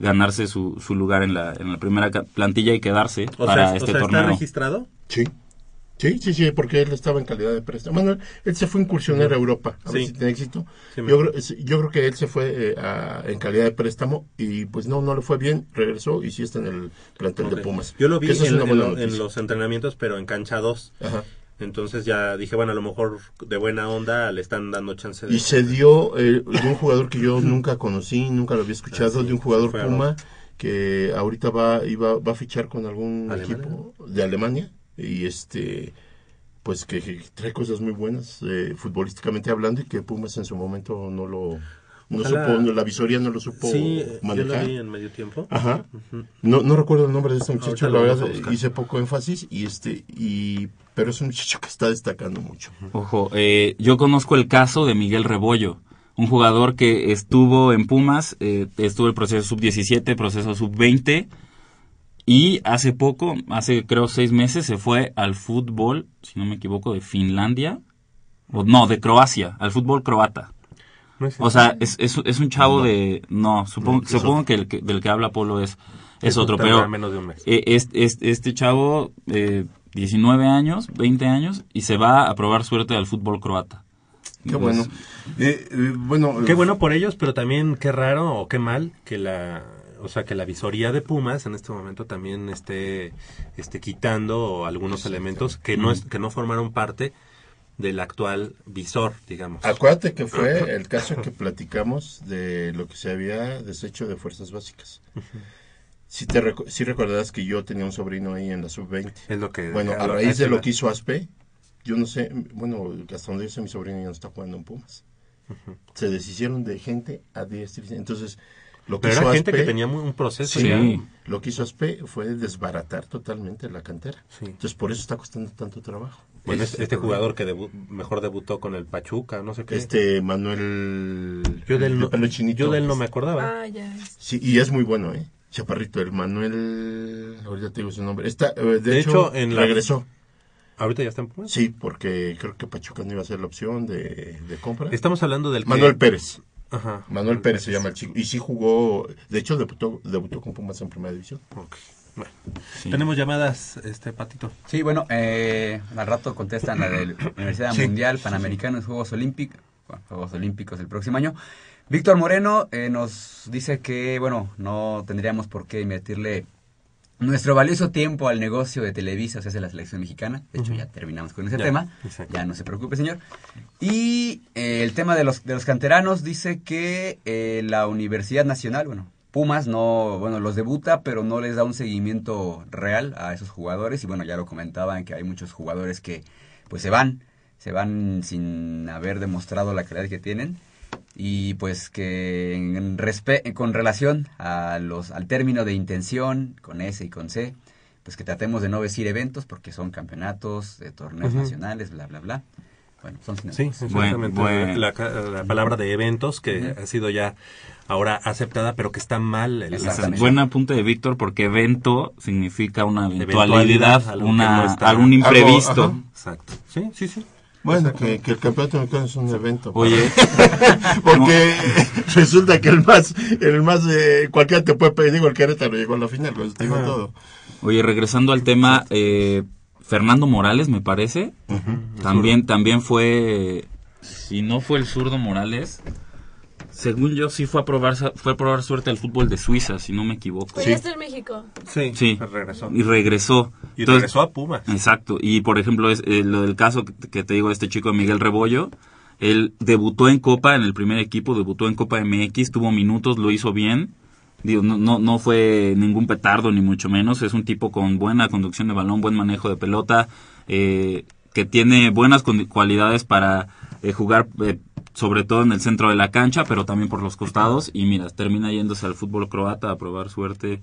F: ganarse su, su lugar en la, en la primera plantilla y quedarse
B: O
F: para
B: sea,
F: este
B: o sea, ¿está
F: torneo.
B: registrado?
D: Sí. Sí, sí, sí, porque él estaba en calidad de préstamo. Bueno, él se fue a incursionar a Europa, a ver
B: Sí.
D: si tiene éxito.
B: Sí,
D: yo, creo, yo creo que él se fue eh, a- en calidad de préstamo y pues no, no le fue bien, regresó y sí está en el plantel de Pumas.
B: Yo lo vi en, en los entrenamientos, pero en cancha 2.
D: Ajá.
B: Entonces ya dije, bueno, a lo mejor de buena onda le están dando chance de...
D: Y se dio eh, de un jugador que yo nunca conocí, nunca lo había escuchado, de un jugador Puma que ahorita va, iba, va a fichar con algún
B: ¿Alemania?
D: equipo de Alemania y este pues que, que trae cosas muy buenas eh, futbolísticamente hablando y que Pumas en su momento no lo no
B: Ojalá-
D: supo, no- la visoría no lo supo
B: Sí, yo lo
D: manejar.
B: vi en medio tiempo.
D: Ajá. No, no recuerdo el nombre de este muchacho, la verdad hice poco énfasis y este y pero es un muchacho que está destacando mucho.
F: Ojo, eh, yo conozco el caso de Miguel Rebollo, un jugador que estuvo en Pumas, eh, estuvo el proceso sub-17, proceso sub-20, y hace poco, hace creo seis meses, se fue al fútbol, si no me equivoco, de Finlandia, o no, de Croacia, al fútbol croata.
B: No es
F: O sea, es, es, es un chavo de... No, supongo, que el que del que habla Polo es, es otro, pero...
B: menos de un mes.
F: eh, es- es- este chavo, eh, 19 años, 20 años, y se va a probar suerte al fútbol croata.
D: Qué
F: Pues,
D: bueno. Eh, eh, bueno,
B: Qué
D: eh,
B: bueno por ellos, pero también qué raro o qué mal que la, o sea, que la visoría de Pumas en este momento también esté, esté quitando algunos elementos que no es, que no formaron parte del actual visor, digamos.
D: Acuérdate que fue el caso que platicamos de lo que se había deshecho de fuerzas básicas. Si te recu- sí recordarás que yo tenía un sobrino ahí en la sub-20.
B: Es lo que...
D: Bueno, a raíz de lo que hizo Aspe, yo no sé, bueno, hasta donde yo sé, mi sobrino ya no está jugando en Pumas. Se deshicieron de gente a diestra. Entonces, lo que
B: Pero
D: hizo
B: era gente
D: Aspe,
B: que tenía muy- un proceso
D: sí,
B: ya.
D: lo que hizo Aspe fue desbaratar totalmente la cantera.
B: Sí.
D: Entonces, por eso está costando tanto trabajo.
B: Bueno, este,
D: es
B: este jugador que debu- mejor debutó con el Pachuca, no sé qué.
D: Este Manuel.
B: yo del
D: de
B: no,
D: pelo chinito.
B: yo del no me acordaba.
C: Ah, ya.
D: Sí, y es muy bueno, ¿eh? Chaparrito, el Manuel. Ahorita te digo su nombre. Está, eh, de,
B: De
D: hecho,
B: hecho, en la-
D: regresó.
B: Ahorita ya está en Pumas.
D: Sí, porque creo que Pachuca no iba a ser la opción de, de compra.
B: Estamos hablando del que-
D: Manuel Pérez.
B: Ajá.
D: Manuel Pérez se llama el chico. Y sí jugó. De hecho, debutó, debutó con Pumas en primera división.
B: Ok. Bueno.
F: Sí.
B: Tenemos llamadas, este Patito.
E: Sí, bueno, eh, al rato contestan la de la Universidad
D: Sí.
E: Mundial, Panamericanos, Juegos Olímpicos, bueno, Juegos Olímpicos el próximo año. Víctor Moreno eh, nos dice que, bueno, no tendríamos por qué invertirle nuestro valioso tiempo al negocio de Televisa, o sea, de la selección mexicana. De hecho, ya terminamos con ese
B: Ya,
E: tema.
B: exacto.
E: Ya no se preocupe, señor. Y eh, el tema de los, de los canteranos dice que eh, la Universidad Nacional, bueno, Pumas no, bueno, los debuta, pero no les da un seguimiento real a esos jugadores. Y bueno, ya lo comentaban que hay muchos jugadores que pues se van, se van sin haber demostrado la calidad que tienen. Y pues que en respe- con relación a los, al término de intención, con S y con C, pues que tratemos de no decir eventos porque son campeonatos, de torneos nacionales, bla, bla, bla. Bueno, son
B: Sí, exactamente.
F: Bueno,
B: La, la palabra de eventos que ha sido ya ahora aceptada, pero que está mal. el-.
F: Buen apunte de Víctor porque evento significa una
B: Eventualidad,
F: eventualidad,
B: algo
F: una,
B: no está-
F: algún imprevisto.
D: Algo.
B: Exacto. Sí, sí, sí.
D: Bueno, que, que el campeonato mexicano es un evento.
F: Oye,
D: Porque resulta que el más, el más, eh, cualquiera te puede pedir, digo, el Querétaro llegó a la final, pues, digo todo.
F: oye, regresando al tema, eh, Fernando Morales, me parece, también, también fue, si no fue el zurdo Morales, según yo sí fue a probar, fue a probar suerte al fútbol de Suiza, si no me equivoco.
G: Pues ya está en México.
B: Sí,
F: Sí,
B: regresó.
F: y regresó.
B: Y
F: Entonces,
B: regresó a Pumas.
F: Exacto, y por ejemplo, es, eh, lo del caso que, te digo de este chico Miguel Rebollo, él debutó en Copa, en el primer equipo, debutó en Copa MX, tuvo minutos, lo hizo bien. Digo, no, no, no fue ningún petardo, ni mucho menos. Es un tipo con buena conducción de balón, buen manejo de pelota, eh, que tiene buenas cualidades para eh, jugar, eh, sobre todo en el centro de la cancha, pero también por los costados. Y mira, termina yéndose al fútbol croata a probar suerte.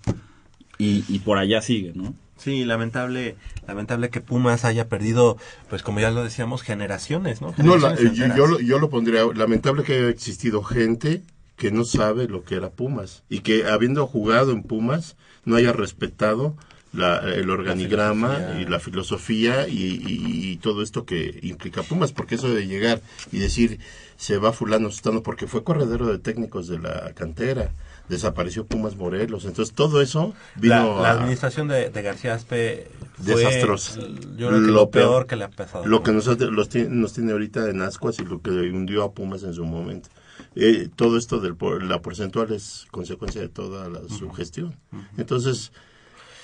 F: Y, y por allá sigue, ¿no?
B: Sí, lamentable, lamentable que Pumas haya perdido, pues como ya lo decíamos, generaciones, ¿no?
D: No, la- eh, yo, yo lo, yo lo pondría, lamentable que haya existido gente que no sabe lo que era Pumas y que habiendo jugado en Pumas no haya respetado la, el organigrama y la filosofía y, y- y todo esto que implica Pumas, porque eso de llegar y decir se va fulano sustano porque fue corredero de técnicos de la cantera, desapareció Pumas Morelos, entonces todo eso vino
B: la
D: a-
B: administración de, de García Aspe fue
D: Desastrosa.
B: Yo creo que lo, peor, que le ha pasado.
D: Lo que nos, ha- los tiene, nos tiene ahorita en ascuas y lo que hundió a Pumas en su momento. Eh, todo esto de la porcentual es consecuencia de toda la, su gestión. Entonces,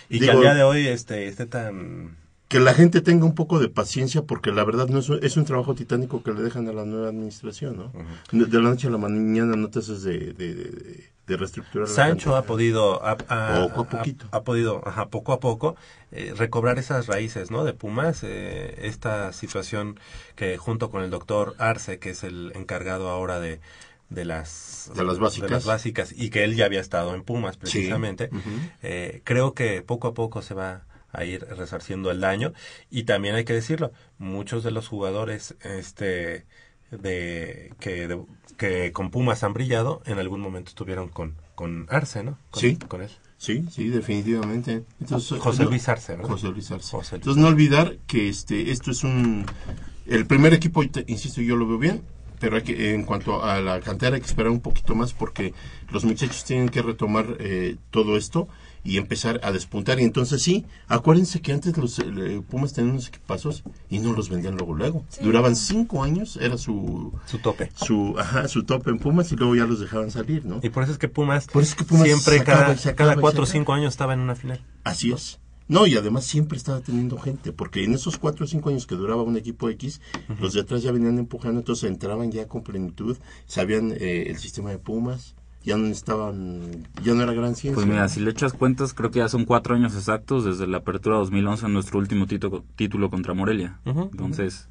B: y que al día de hoy este, esté tan...
D: que la gente tenga un poco de paciencia porque la verdad no es, un- es un trabajo titánico que le dejan a la nueva administración, ¿no? de, de la noche a la mañana no te haces de, de, de- de reestructurar
B: Sancho ha podido ha, ha-
D: Poco a
B: ha-
D: poquito.
B: ha podido ajá, poco a poco eh, recobrar esas raíces no de Pumas eh, esta situación que junto con el doctor Arce que es el encargado ahora de de las
D: De las básicas.
B: de las básicas y que él ya había estado en Pumas precisamente eh, creo que poco a poco se va a ir resarciendo el daño y también hay que decirlo muchos de los jugadores este de que de- que con Pumas han brillado en algún momento estuvieron con con Arce no con,
D: Sí.
B: con él
D: Sí, sí, definitivamente. Entonces,
B: José Luis Arce ¿verdad?
D: José Luis Arce.
B: José Luis.
D: Entonces no olvidar que este esto es un el primer equipo, insisto, yo lo veo bien, pero hay que en cuanto a la cantera hay que esperar un poquito más porque los muchachos tienen que retomar eh, todo esto y empezar a despuntar y entonces sí, acuérdense que antes los eh, Pumas tenían unos equipazos y no los vendían luego luego. Duraban cinco años, era su
B: su tope
D: su ajá, su top en Pumas y luego ya los dejaban salir, ¿no?
B: y por eso es que Pumas,
D: Por eso es que Pumas
B: siempre
D: sacaba
B: cada, cada cuatro o cinco años estaba en una final
D: Así es. No, y además siempre estaba teniendo gente, porque en esos cuatro o cinco años que duraba un equipo X, los de atrás ya venían empujando, entonces entraban ya con plenitud, sabían eh, el sistema de Pumas, ya no estaban, ya no era gran ciencia.
F: Pues mira, si le echas cuentas, creo que ya son cuatro años exactos desde la apertura 2011, nuestro último título, título contra Morelia. Entonces,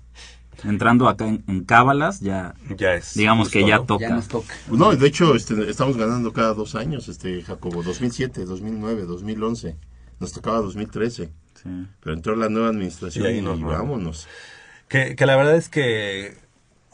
F: entrando acá en, en cábalas, ya
B: Ya es.
F: digamos que ya
B: ¿no?
F: toca.
E: Ya nos toca.
D: No, de hecho, este, estamos ganando cada dos años, este Jacobo, 2007, 2009, 2011, nos tocaba 2013,
F: Sí.
D: pero entró la nueva administración
B: Y
D: y,
B: ahí nos vamos.
D: vámonos.
B: Que, que la verdad es que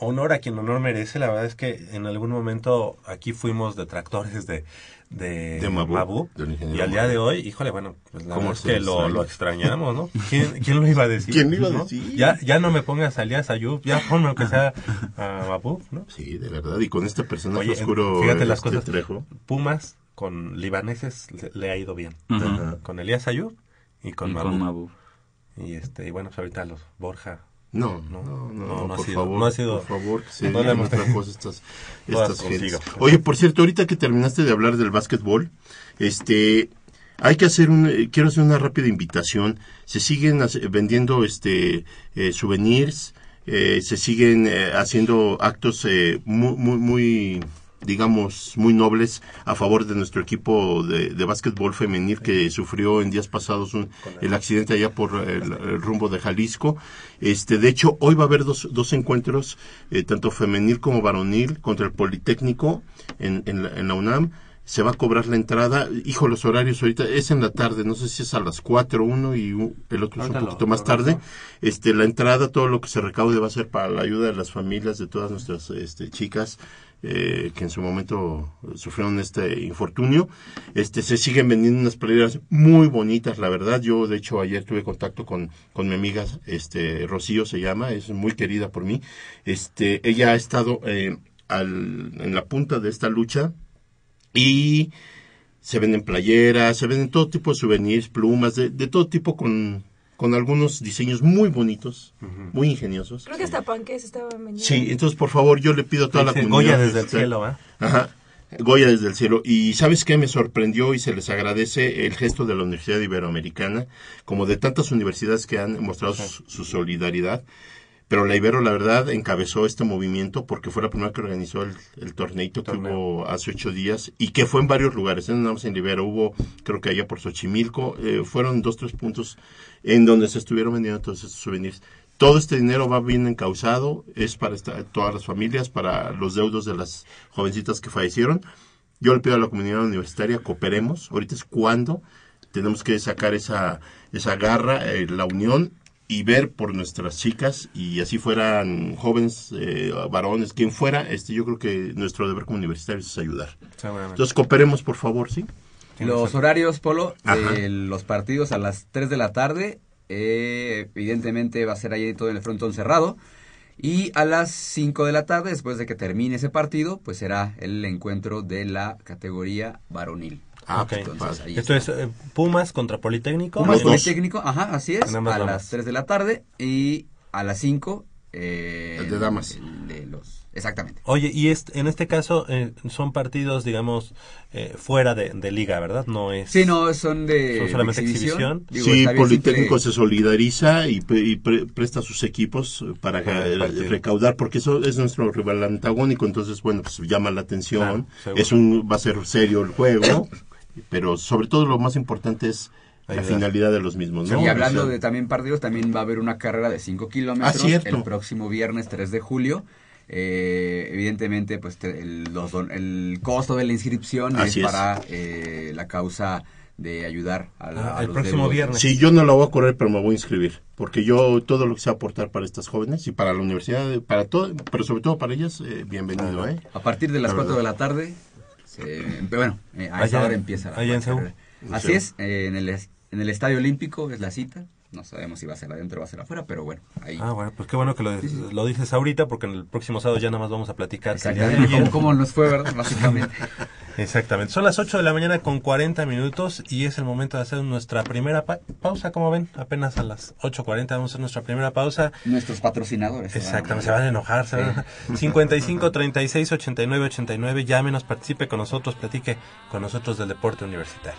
B: honor a quien honor merece. La verdad es que en algún momento aquí fuimos detractores de, de,
D: del ingeniero
B: Y al día de hoy, híjole, bueno, pues la
D: ¿Cómo
B: verdad es que lo,
D: extraña?
B: lo extrañamos, ¿no? ¿Quién, quién lo iba a decir?
D: ¿Quién lo iba a
B: ¿no?
D: decir?
B: Ya, ya no me pongas a Elías Ayub, ya ponme aunque sea a Mabú, ¿no?
D: Sí, de verdad, y con este personaje
B: Oye,
D: oscuro,
B: fíjate las
D: este,
B: cosas.
D: Trejo,
B: Pumas con libaneses le, le ha ido bien. Con Elías Ayub y con
F: Y con Mabú.
B: Y este, y bueno, pues ahorita los Borja.
D: No,
B: No,
D: no, no,
B: no,
D: por
B: sido-
D: favor,
B: no ha sido-
D: por favor, que se
B: no le hemos
D: cosa estas, estas. Oye, por cierto, ahorita que terminaste de hablar del básquetbol, este, hay que hacer un, eh, quiero hacer una rápida invitación. Se siguen vendiendo, este, eh, souvenirs, eh, se siguen eh, haciendo actos eh, muy, muy, muy, digamos, muy nobles a favor de nuestro equipo de, de básquetbol femenil que sufrió en días pasados un- el accidente allá por el, el rumbo de Jalisco. Este, de hecho, hoy va a haber dos, dos encuentros, eh, tanto femenil como varonil, contra el Politécnico en, en, la, en la UNAM. Se va a cobrar la entrada. Hijo, los horarios ahorita es en la tarde, no sé si es a las 4, uno y el otro es un poquito más tarde. Este, la entrada, todo lo que se recaude va a ser para la ayuda de las familias de todas nuestras este, chicas eh, que en su momento sufrieron este infortunio. Este, se siguen vendiendo unas playeras muy bonitas, la verdad. Yo, de hecho, ayer tuve contacto con, con mi amiga, este, Rocío se llama, es muy querida por mí. Este, ella ha estado eh, en la punta de esta lucha y se venden playeras, se venden todo tipo de souvenirs, plumas, de, de todo tipo con, con algunos diseños muy bonitos, muy ingeniosos.
G: Creo que hasta panques estaban vendiendo.
D: Sí, entonces por favor yo le pido a toda la comunidad.
B: Goya desde el cielo, ¿eh?
D: Ajá. Goya desde el cielo. Y sabes qué me sorprendió y se les agradece el gesto de la Universidad Iberoamericana, como de tantas universidades que han mostrado su, su solidaridad. Pero la Ibero, la verdad, encabezó este movimiento porque fue la primera que organizó el, el torneito que
B: Torneo.
D: hubo hace ocho días y que fue en varios lugares. No nada más en la Ibero, hubo, creo que allá por Xochimilco, eh, fueron dos, tres puntos en donde se estuvieron vendiendo todos estos souvenirs. Todo este dinero va bien encausado, es para esta- todas las familias, para los deudos de las jovencitas que fallecieron. Yo le pido a la comunidad universitaria, cooperemos. Ahorita es cuando tenemos que sacar esa, esa garra, eh, la unión y ver por nuestras chicas y así fueran jóvenes, eh, varones, quien fuera, este, yo creo que nuestro deber como universitarios es ayudar. Entonces cooperemos, por favor, ¿sí?
E: Los horarios, Polo,
D: Ajá.
E: de los partidos a las 3 de la tarde. eh, evidentemente va a ser ahí todo en el frontón cerrado. Y a las 5 de la tarde, después de que termine ese partido, pues será el encuentro de la categoría varonil.
D: Ah,
B: Ok.
E: Entonces, ahí
B: Esto
E: está.
B: es eh, Pumas contra Politécnico.
E: Pumas
D: Los dos.
E: Politécnico, ajá, así es, a las 3 de la tarde y a las 5 eh,
D: El de damas.
E: el de los, exactamente.
B: Oye, y este, en este caso eh, son partidos, digamos, eh, fuera de, de liga, ¿verdad? No es...
E: Sí, no, son de,
B: ¿Son solamente
E: de
B: exhibición?
E: Digo,
D: sí, Politécnico se solidariza y, pre- y pre- presta sus equipos eh, para
B: el
D: recaudar, porque eso es nuestro rival antagónico, entonces, bueno, pues llama la atención.
B: Claro,
D: es un, va a ser serio el juego, pero sobre todo lo más importante es la finalidad de los mismos, ¿no?
E: y hablando de también partidos, también va a haber una carrera de 5 kilómetros
D: Ah,
E: el próximo viernes 3 de julio. Eh, evidentemente, pues te- el, los don- el costo de la inscripción
D: Así
E: es
D: es.
E: para eh, la causa de ayudar a, la-
B: Ah,
E: a
B: el
E: los
B: próximo viernes.
D: Sí, yo no la voy a correr, pero me voy a inscribir, porque yo todo lo que sea aportar para estas jóvenes y para la universidad, para todo, pero sobre todo para ellas, eh, bienvenido, ¿eh?
E: A partir de las
D: La
E: 4 de la tarde, se- bueno, eh, a
B: Allá-
E: esa hora empieza la,
B: allá en.
E: Así es, eh, en, el, es- en el Estadio Olímpico es la cita. No sabemos si va a ser adentro o va a ser afuera, pero bueno, ahí.
B: Ah, bueno, pues qué bueno que lo, lo dices ahorita, porque en el próximo sábado ya nada más vamos a platicar.
E: Exactamente. ¿Cómo, cómo nos fue, verdad? Básicamente.
B: Exactamente. Son las 8 de la mañana con 40 minutos y es el momento de hacer nuestra primera pa- pausa, como ven, apenas a las 8.40 vamos a hacer nuestra primera pausa.
E: Nuestros patrocinadores.
B: Exactamente, se van a enojar. Se van a enojar. 55 36 89 89, llámenos, participe con nosotros, platique con nosotros del deporte universitario.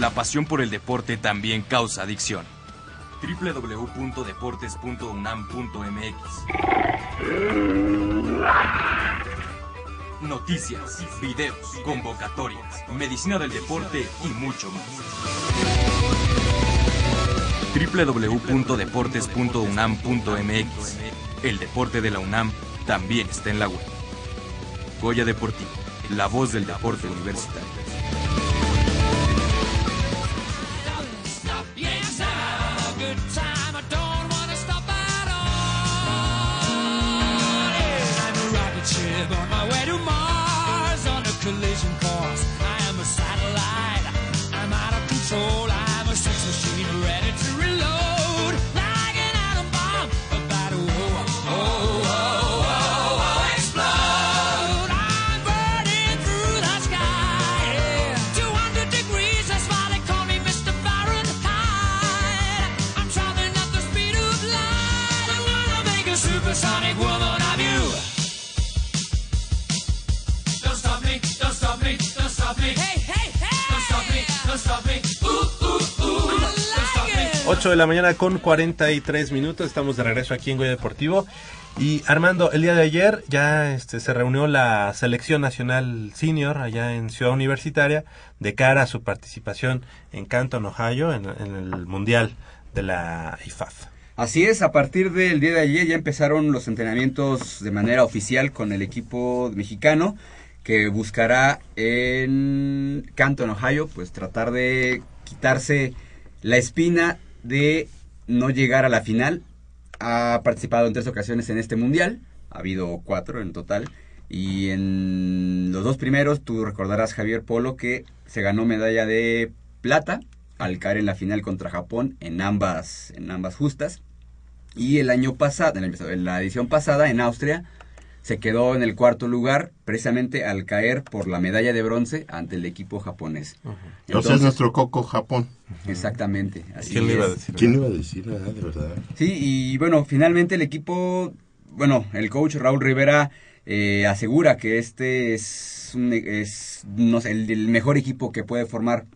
G: La pasión por el deporte también causa adicción. www.deportes.unam.mx Noticias, videos, convocatorias, medicina del deporte y mucho más. www.deportes.unam.mx El deporte de la UNAM también está en la web. Goya Deportivo, la voz del deporte universitario.
A: A collision course. I am a satellite.
B: 8 de la mañana con 43 minutos. Estamos de regreso aquí en Goya Deportivo. Y Armando, el día de ayer ya este, se reunió la selección nacional senior allá en Ciudad Universitaria de cara a su participación en Canton, Ohio, en, en el Mundial de la IFAF.
E: Así es, a partir del día de ayer ya empezaron los entrenamientos de manera oficial con el equipo mexicano que buscará en Canton, Ohio, pues tratar de quitarse la espina de no llegar a la final. Ha participado en tres ocasiones en este mundial, ha habido cuatro en total. Y en los dos primeros, tú recordarás, Javier Polo, que se ganó medalla de plata al caer en la final contra Japón en ambas, en ambas justas. Y el año pasado, en la- edición pasada, en Austria, se quedó en el cuarto lugar precisamente al caer por la medalla de bronce ante el equipo japonés.
D: O sea, es
E: Entonces-
D: nuestro Coco Japón.
E: Exactamente. Así
B: ¿Quién le iba a decir?
D: ¿Quién iba a decir? Ah, de verdad.
E: Sí, y bueno, finalmente el equipo, bueno, el coach Raúl Rivera eh, asegura que este es, un- es no sé, el, el mejor equipo que puede formar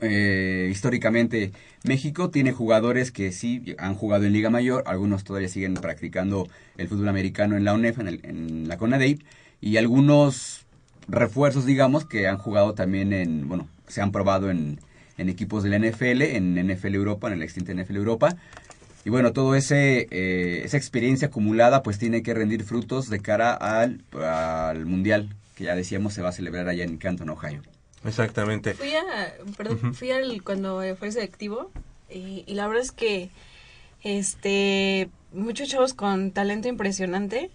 E: eh, históricamente México. Tiene jugadores que sí han jugado en Liga Mayor, algunos todavía siguen practicando el fútbol americano en la UNEF, en, el- en la CONADEIP, y algunos refuerzos, digamos, que han jugado también en, bueno, se han probado en, equipos de la NFL, en NFL Europa, en el extinta NFL Europa. Y bueno, ese eh, esa experiencia acumulada pues tiene que rendir frutos de cara al, al mundial que ya decíamos se va a celebrar allá en Canton, Ohio.
B: Exactamente.
C: Fui a, perdón, fui al cuando fue selectivo y, y la verdad es que este muchos chavos con talento impresionante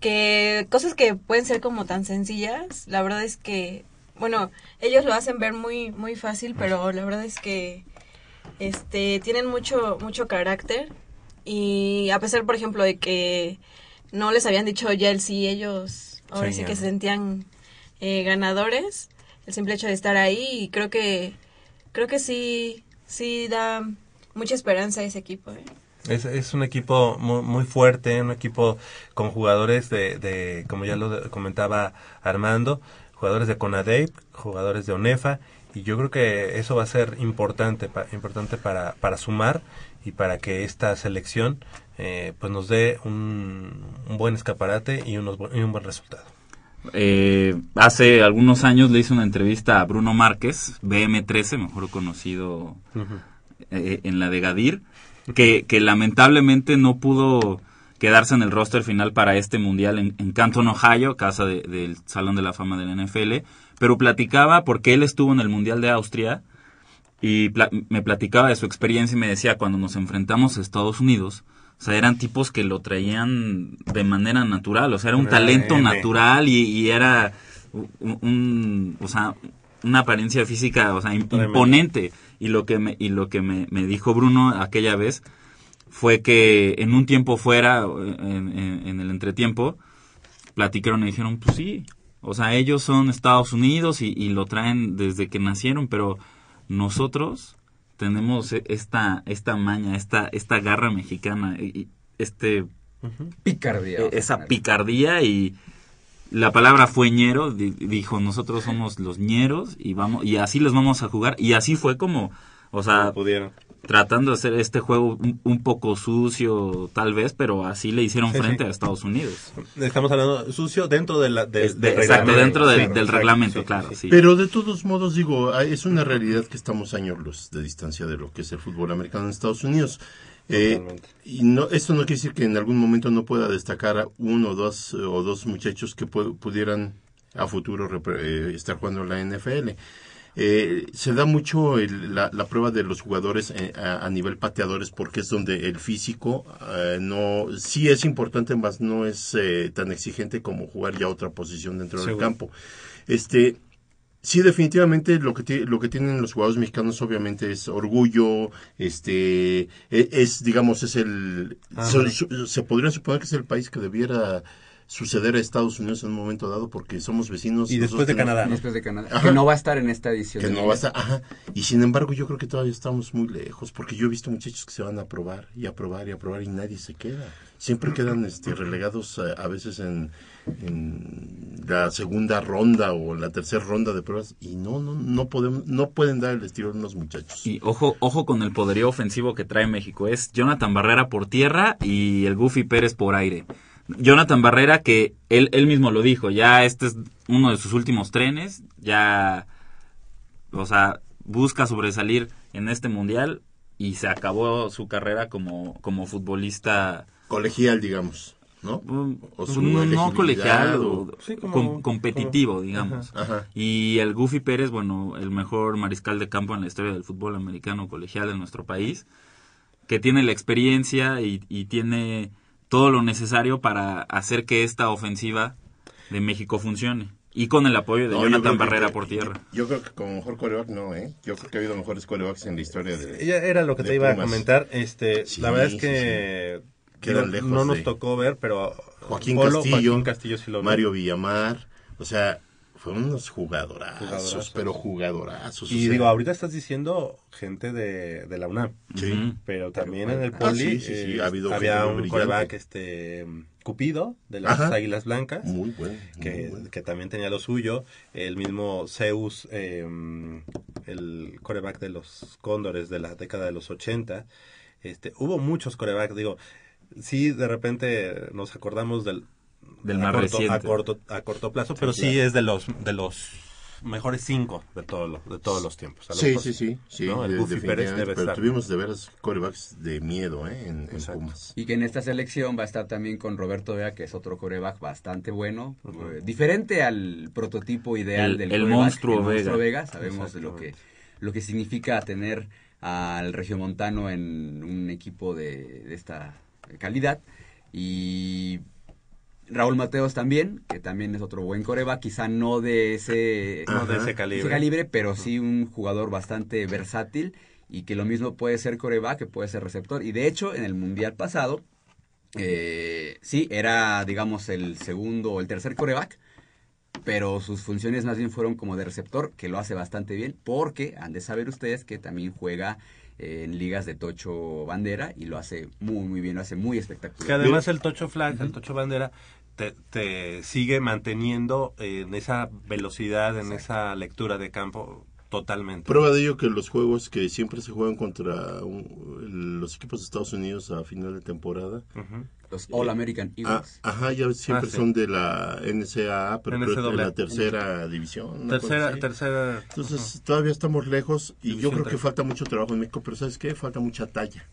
C: que cosas que pueden ser como tan sencillas, la verdad es que bueno, ellos lo hacen ver muy muy fácil, pero la verdad es que este tienen mucho mucho carácter. Y a pesar por ejemplo de que no les habían dicho ya el sí, ellos ahora sí,
B: Sí,
C: que se sentían eh, ganadores el simple hecho de estar ahí creo que creo que sí sí da mucha esperanza a ese equipo ¿eh?
B: Es, es un equipo muy, muy fuerte, un equipo con jugadores de, de como ya lo comentaba Armando, jugadores de CONADEIP, jugadores de ONEFA, y yo creo que eso va a ser importante, pa- importante para, para sumar y para que esta selección eh, pues nos dé un, un buen escaparate y, unos, y un buen resultado.
F: Eh, hace algunos años le hice una entrevista a Bruno Márquez, BM13, mejor conocido eh, en la de Gadir, que, que lamentablemente no pudo quedarse en el roster final para este mundial en, en Canton, Ohio, casa de- del Salón de la Fama del NFL, pero platicaba porque él estuvo en el Mundial de Austria y pla- me platicaba de su experiencia y me decía cuando nos enfrentamos a Estados Unidos, o sea, eran tipos que lo traían de manera natural, o sea, era un talento natural y, y era un, un- o sea, una apariencia física, o sea, im- imponente. Y lo que me, y lo que me, me dijo Bruno aquella vez fue que en un tiempo fuera, en, en- en el entretiempo, platicaron y dijeron, pues sí, o sea, ellos son Estados Unidos y, y lo traen desde que nacieron, pero nosotros tenemos e- esta, esta maña, esta, esta garra mexicana, y- y este
E: Picardía.
F: eh, esa picardía y la palabra fue ñero, di- dijo nosotros somos los ñeros y vamos y así les vamos a jugar y así fue como, o sea,
B: pudieron.
F: Tratando de hacer este juego un, un poco sucio tal vez, pero así le hicieron
B: Sí,
F: frente
B: sí.
F: a Estados Unidos.
B: Estamos hablando sucio dentro de la, de-
F: Es-
B: del
F: de- exacto,
B: reglamento.
F: dentro del-
B: Claro,
F: del
B: exacto,
F: reglamento,
B: sí,
F: claro,
B: sí.
F: sí.
D: Pero de todos modos, digo, hay- es una realidad que estamos años luz de distancia de lo que es el fútbol americano en Estados Unidos. Eh, y no, esto no quiere decir que en algún momento no pueda destacar a uno o dos, eh, o dos muchachos que pu- pudieran a futuro repre- eh, estar jugando en la NFL. Eh, se da mucho el- la, la prueba de los jugadores eh, a, a nivel pateadores porque es donde el físico eh, no sí es importante más no es eh, tan exigente como jugar ya otra posición dentro del campo. Este Sí, definitivamente lo que lo que tienen los jugadores mexicanos obviamente es orgullo, este e- es digamos es el se podría suponer que es el país que debiera suceder a Estados Unidos en un momento dado porque somos vecinos
B: Y después de Canadá, ¿no?
E: Después de Canadá.
D: Ajá.
E: Que no va a estar en esta edición.
D: que no vas a, ajá. Y sin embargo, yo creo que todavía estamos muy lejos, porque yo he visto muchachos que se van a probar y a probar y a probar y nadie se queda. Siempre quedan este, relegados a, a veces en, en la segunda ronda o en la tercera ronda de pruebas y no, no, no podemos, no pueden dar el estilo a unos muchachos.
F: Y ojo, ojo con el poderío ofensivo que trae México. Es Jonathan Barrera por tierra y el Goofy Pérez por aire. Jonathan Barrera que él, él mismo lo dijo, ya este es uno de sus últimos trenes, ya, o sea, busca sobresalir en este mundial y se acabó su carrera como, como futbolista
D: Colegial, digamos, ¿no?
F: Mm,
D: O su
F: no, colegial,
D: o-
F: o
B: Sí, como-
F: com- competitivo,
B: como-
F: digamos.
D: Ajá.
F: Y el Goofy Pérez, bueno, el mejor mariscal de campo en la historia del fútbol americano colegial en nuestro país, que tiene la experiencia y, y tiene todo lo necesario para hacer que esta ofensiva de México funcione. Y con el apoyo de
D: No,
F: Jonathan
D: que-
F: Barrera por tierra.
D: Yo creo que como mejor coreback no, ¿eh? Yo creo que ha habido mejores corebacks en la historia de...
B: Ya Era lo que te iba a comentar. Este,
D: Sí,
B: la verdad es
D: sí,
B: que
D: Quedan
B: no,
D: lejos
B: no nos
D: de-
B: tocó ver, pero
D: Joaquín
B: Polo,
D: Castillo,
B: Joaquín Castillo sí lo vi.
D: Mario Villamar, o sea, fueron unos jugadorazos,
B: Jugadorazos.
D: pero jugadorazos. o
B: Y
D: sea,
B: digo, ahorita estás diciendo gente de, de la UNAM.
D: Sí.
B: Pero también en el
D: Ah,
B: Poli
D: sí, sí, sí,
B: eh,
D: ha habido
B: había
D: gente muy
B: un coreback, este, Cupido, de las
D: Ajá.
B: Águilas Blancas.
D: Muy bueno. muy
B: que,
D: bueno.
B: que también tenía lo suyo. El mismo Zeus, eh, el coreback de los Cóndores de la década de los 80. Este, hubo muchos corebacks, digo, sí, de repente nos acordamos del,
F: Del
B: a
F: más
B: corto, a
F: reciente.
B: corto, a corto plazo, pero sí,
D: claro.
B: es de los de los mejores cinco de, todo lo- de todos los tiempos.
D: Sí, sí, sí. sí
B: ¿no? El Buffy Pérez
D: definitivamente,
B: debe
D: pero
B: estar.
D: tuvimos de veras corebacks de miedo, ¿eh? En, en. Pumas.
E: Y que en esta selección va a estar también con Roberto Vega, que es otro coreback bastante bueno, eh, diferente al prototipo ideal
F: El-
E: del
F: el
E: coreback,
F: monstruo
E: el monstruo
F: Vega.
E: Vega. Sabemos de lo que lo que significa tener al regiomontano en un equipo de, de esta calidad y Raúl Mateos también, que también es otro buen coreback, quizá no de ese
B: No de ese calibre.
E: ese calibre, pero sí un jugador bastante versátil y que lo mismo puede ser coreback, que puede ser receptor. Y de hecho, en el mundial pasado, eh, sí, era, digamos, el segundo o el tercer coreback, pero sus funciones más bien fueron como de receptor, que lo hace bastante bien, porque han de saber ustedes que también juega eh, en ligas de Tocho Bandera y lo hace muy, muy bien, lo hace muy espectacular.
B: Que además el Tocho Flag, el Tocho Bandera, te, te sigue manteniendo en esa velocidad, en esa lectura de campo totalmente.
D: Prueba de ello que los juegos que siempre se juegan contra un- los equipos de Estados Unidos a final de temporada,
B: Ujú.
E: Los All American
D: ah,
E: Eagles.
D: ajá, ya siempre
B: Ah, sí.
D: son de la NCAA, pero creo que de la tercera división.
B: Tercera, tercera.
D: Entonces todavía estamos lejos y yo
B: División
D: creo que falta mucho trabajo en México, pero ¿sabes qué? Falta mucha talla.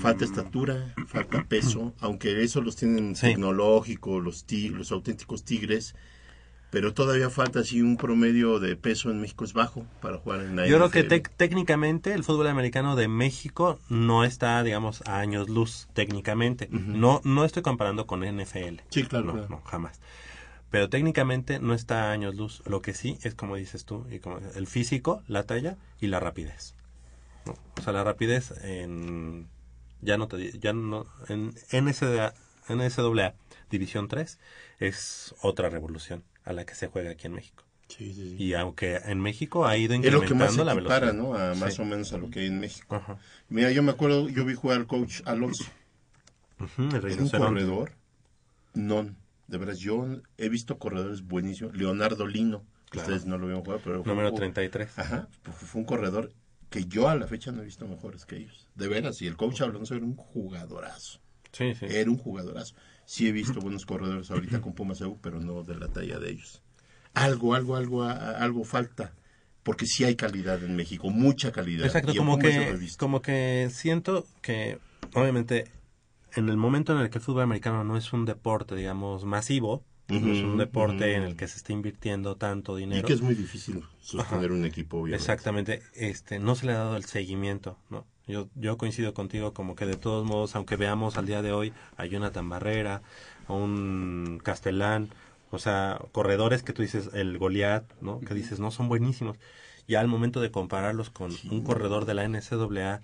D: Falta
B: Mm.
D: estatura, falta peso, aunque eso los tienen
B: Sí.
D: tecnológico, los, ti- los auténticos tigres, pero todavía falta así un promedio de peso en México es bajo para jugar en la
B: Yo creo que técnicamente el fútbol americano de México no está, digamos, a años luz técnicamente. No no estoy comparando con NFL.
D: Sí, claro,
B: No,
D: claro.
B: no, jamás. pero técnicamente no está a años luz. Lo que sí es como dices tú, y como el físico, la talla y la rapidez. ¿no? O sea, la rapidez en ya no te ya no en NSDA, NSAA División 3 es otra revolución a la que se juega aquí en México.
D: Sí, sí, sí.
B: Y aunque en México ha ido
D: Es lo que más
B: incrementando
D: se
B: la
D: equipara,
B: velocidad.
D: ¿no? A más o menos a lo que hay en México.
B: Ajá.
D: Mira, yo me acuerdo, yo vi jugar al coach Alonso.
B: El
D: Era un corredor. No, de veras, yo he visto corredores buenísimos. Leonardo Lino,
B: Claro.
D: ustedes no lo vieron jugar, pero fue
B: Número
D: un-
B: 33.
D: Ajá, fue- fue un corredor que yo a la fecha no he visto mejores que ellos. De veras, y el coach Alonso era un jugadorazo.
B: Sí, sí.
D: Era un jugadorazo. Sí he visto buenos corredores ahorita con Pumas EU, pero no de la talla de ellos. Algo, algo, algo, algo falta. Porque sí hay calidad en México, mucha calidad.
B: Exacto,
D: Y
B: como que, como que siento que, obviamente, en el momento en el que el fútbol americano no es un deporte, digamos, masivo, no es un deporte en el que se está invirtiendo tanto
D: Y
B: dinero.
D: que es muy difícil sostener
B: Ajá.
D: un equipo, obviamente.
B: Exactamente, este, no se le ha dado el seguimiento, ¿no? Yo, yo coincido contigo como que de todos modos, aunque veamos al día de hoy a Jonathan Barrera, a un Castellán, o sea, corredores que tú dices, el Goliat, ¿no? Que dices, no, son buenísimos. Ya al momento de compararlos con un corredor de la NCAA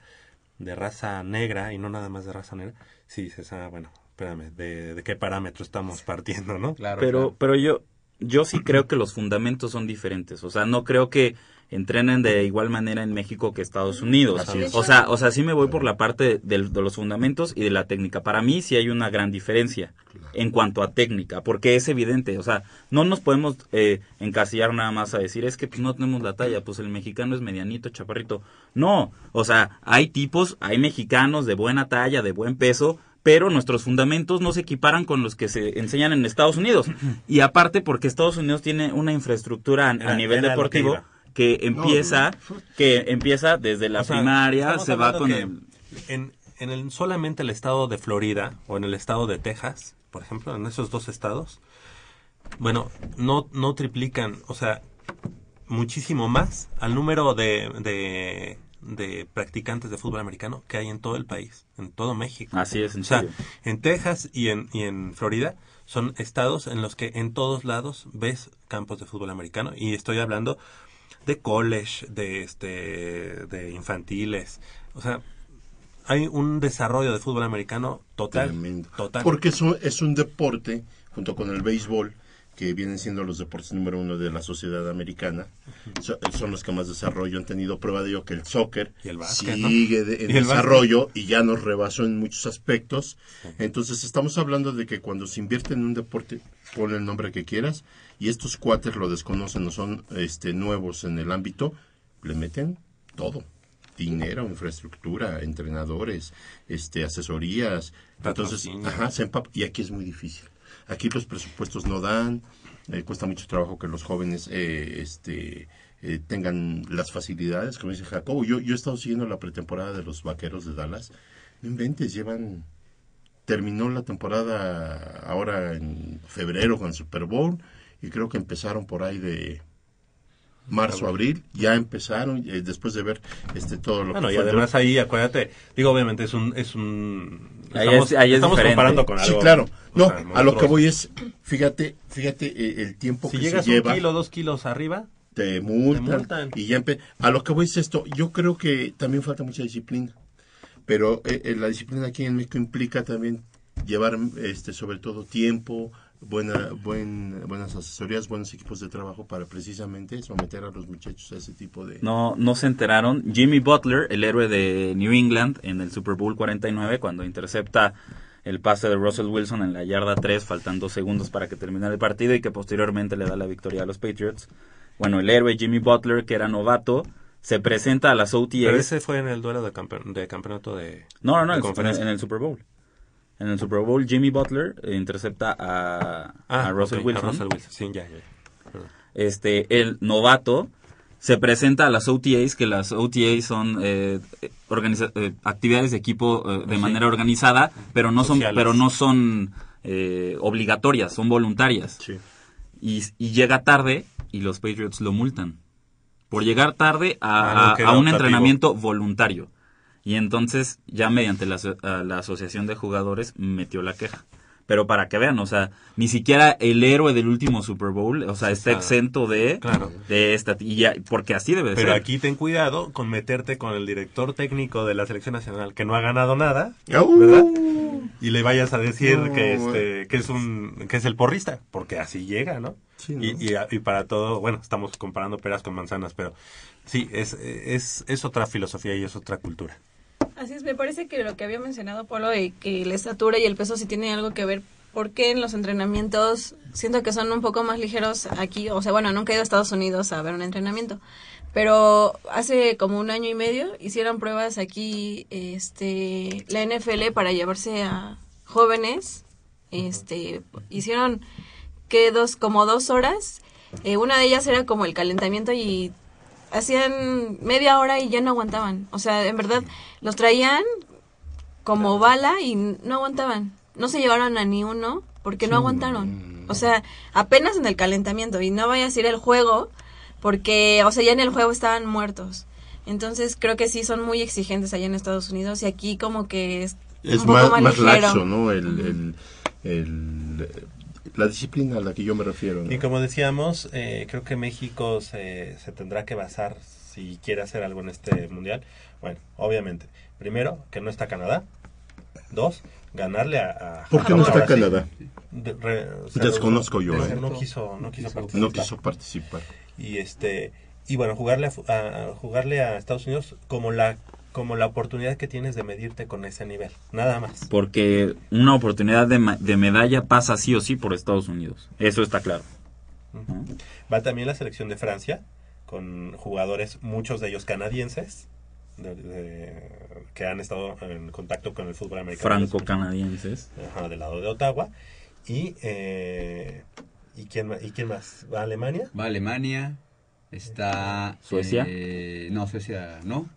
B: de raza negra y no nada más de raza negra, sí dices, ah, bueno, espérame, ¿de, de qué parámetro estamos partiendo, no?
E: Claro,
F: pero,
E: claro.
F: pero yo, yo sí creo que los fundamentos son diferentes. O sea, no creo que entrenen de igual manera en México que Estados Unidos.
D: Así es.
F: O sea, o sea, sí me voy por la parte del- de, los fundamentos y de la técnica. Para mí sí hay una gran diferencia en cuanto a técnica, porque es evidente. O sea, no nos podemos eh, encasillar nada más a decir es que pues no tenemos la talla, pues el mexicano es medianito, chaparrito. No, o sea, hay tipos, hay mexicanos de buena talla, de buen peso, pero nuestros fundamentos no se equiparan con los que se enseñan en Estados Unidos. Y aparte porque Estados Unidos tiene una infraestructura a,
B: Era-
F: nivel
B: que
F: deportivo que empieza que empieza desde la
B: O sea,
F: primaria, se va con el
B: En, en el, solamente el estado de Florida o en el estado de Texas, por ejemplo, en esos dos estados, bueno, no, no triplican, o sea, muchísimo más al número de, de, de practicantes de fútbol americano que hay en todo el país, en todo México.
F: Así es, en
B: O sea,
F: serio.
B: en Texas y en, y en Florida son estados en los que en todos lados ves campos de fútbol americano y estoy hablando de college, de este de infantiles, o sea, hay un desarrollo de fútbol americano total,
D: Tremendo.
B: total.
D: Porque es un, es un deporte, junto con el béisbol, que vienen siendo los deportes número uno de la sociedad americana. So- son los que más desarrollo han tenido. Prueba de ello que el soccer
B: Y el básquet, ¿no?
D: sigue de- en
B: Y el
D: desarrollo y ya nos rebasó en muchos aspectos. Entonces estamos hablando de que cuando se invierte en un deporte, ponle el nombre que quieras, y estos cuates lo desconocen o son este, nuevos en el ámbito, le meten todo dinero, infraestructura, entrenadores, este, asesorías. Entonces, ajá, se y aquí es muy difícil. Aquí los presupuestos no dan, eh, cuesta mucho trabajo que los jóvenes eh, este, eh, tengan las facilidades, como dice Jacobo. Yo, yo he estado siguiendo la pretemporada de los vaqueros de Dallas. No inventes, llevan. Terminó la temporada ahora en febrero con el Super Bowl y creo que empezaron por ahí de marzo, abril. Ya empezaron eh, después de ver este todo lo
B: Bueno,
D: que
B: y
D: fue el
B: además ahí, acuérdate, digo, obviamente es un... Es un
F: Ahí
B: estamos
F: es- ahí es
B: estamos comparando con
D: Sí,
B: algo...
D: claro.
B: o
D: No,
B: sea,
D: a lo que voy es, fíjate, fíjate eh, el tiempo
B: Si
D: que
B: llegas
D: se
B: un
D: lleva.
B: kilo, dos kilos arriba,
D: te multan,
B: Te multan.
D: y ya empe- a lo que voy es esto yo creo que también falta mucha disciplina pero eh, eh, la disciplina aquí en México implica también llevar este sobre todo tiempo buena buen, buenas asesorías buenos equipos de trabajo para precisamente someter a los muchachos a ese tipo de
F: no no se enteraron. Jimmy Butler, el héroe de New England en el Super Bowl 49 cuando intercepta el pase de Russell Wilson en la yarda 3 faltando segundos para que terminara el partido y que posteriormente le da la victoria a los Patriots. Bueno, el héroe Jimmy Butler, que era novato, se presenta a las OTAs.
B: pero ese fue en el duelo de, campe- de campeonato de...
F: No, no, no,
B: de
F: en,
B: conferencia.
F: en el Super Bowl. En el Super Bowl, Jimmy Butler eh, intercepta a,
B: Ah,
F: a Russell Wilson.
B: A Russell Wilson, sí, ya, ya. ya. Perdón.
F: Este, el novato se presenta a las OTAs, que las OTAs son eh, eh, actividades de equipo eh, de
B: Sí.
F: manera organizada, pero no son,
B: Sociales.
F: pero no son obligatorias, son voluntarias.
D: Sí.
F: Y, y llega tarde y los Patriots lo multan por llegar tarde
B: Ah,
F: a, un
B: optativo.
F: entrenamiento voluntario. Y entonces ya mediante la, la asociación de jugadores metió la queja. Pero para que vean, o sea, ni siquiera el héroe del último Super Bowl, o sea, está
B: sabe.
F: exento de,
B: Claro.
F: de esta, y ya, porque así debe de
B: Pero
F: ser.
B: aquí ten cuidado con meterte con el director técnico de la selección nacional que no ha ganado nada,
D: Au.
B: ¿verdad? Y le vayas a decir que este que es un que es el porrista, porque así llega, ¿no?
D: Sí, ¿no?
B: Y, y, y para todo, bueno, estamos comparando peras con manzanas, pero sí, es, es, es otra filosofía y es otra cultura.
C: Así es, me parece que lo que había mencionado Polo de que la estatura y el peso sí tienen algo que ver. Porque en los entrenamientos siento que son un poco más ligeros aquí? O sea, bueno, nunca he ido a Estados Unidos a ver un entrenamiento. Pero hace como un año y medio hicieron pruebas aquí, este, la NFL para llevarse a jóvenes. Este, hicieron que dos, como dos horas. Eh, una de ellas era como el calentamiento y hacían media hora y ya no aguantaban. O sea, en verdad, los traían como bala y no aguantaban. No se llevaron a ni uno porque no aguantaron. O sea, apenas en el calentamiento y no vayas a ir al juego porque, o sea, ya en el juego estaban muertos. Entonces creo que sí son muy exigentes allá en Estados Unidos y aquí como que es,
D: Es
C: un poco
D: más,
C: más,
D: más laxo, ¿no? El, el- el- la disciplina a la que yo me refiero. ¿no?
B: Y como decíamos, eh, creo que México se, se tendrá que basar si quiere hacer algo en este mundial. Bueno, obviamente, primero, que no está Canadá. Dos, ganarle a... a
D: ¿Por qué no está
B: sí.
D: Canadá?
B: De- re-
D: Desconozco yo,
B: de-
D: ¿eh?
B: No quiso, no quiso participar.
D: No quiso participar.
B: y este y bueno jugarle a, fu- a- a jugarle a Estados Unidos como la como la oportunidad que tienes de medirte con ese nivel nada más
F: Porque una oportunidad de, ma- de medalla pasa sí o sí por Estados Unidos. Eso está claro.
B: va también la selección de Francia con jugadores muchos de ellos canadienses de- de- que han estado en contacto con el fútbol americano
F: Franco-canadienses.
B: Ajá, del lado de Ottawa y eh, y quién y quién más va a Alemania
E: Va Alemania, está...
F: ¿Suecia?
E: eh, no, Suecia no.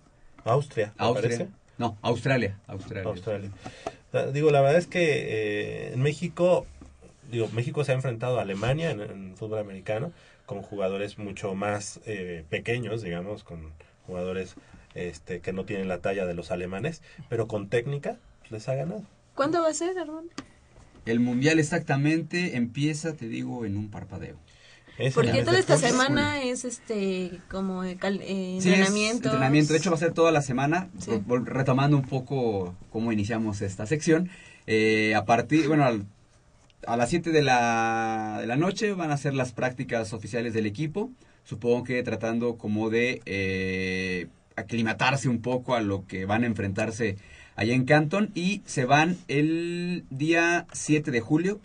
B: Austria
E: Austria.
B: parece.
E: No, Australia. Australia.
B: Australia. La- Digo, la verdad es que eh, en México, digo, México se ha enfrentado a Alemania en, en fútbol americano con jugadores mucho más eh, pequeños, digamos, con jugadores este, que no tienen la talla de los alemanes, pero con técnica les ha ganado.
C: ¿Cuándo va a ser, Armando?
E: El mundial exactamente empieza, te digo, en un parpadeo.
B: Es
C: Porque toda esta semana es este como de cal- eh,
E: Sí,
C: entrenamiento.
E: entrenamiento. De hecho, va a ser toda la semana.
C: Sí.
E: Retomando un poco cómo iniciamos esta sección. Eh, a partir, bueno, al- a las 7 de la, de la noche van a ser las prácticas oficiales del equipo. Supongo que tratando como de eh, aclimatarse un poco a lo que van a enfrentarse allá en Canton. Y se van el día 7 de julio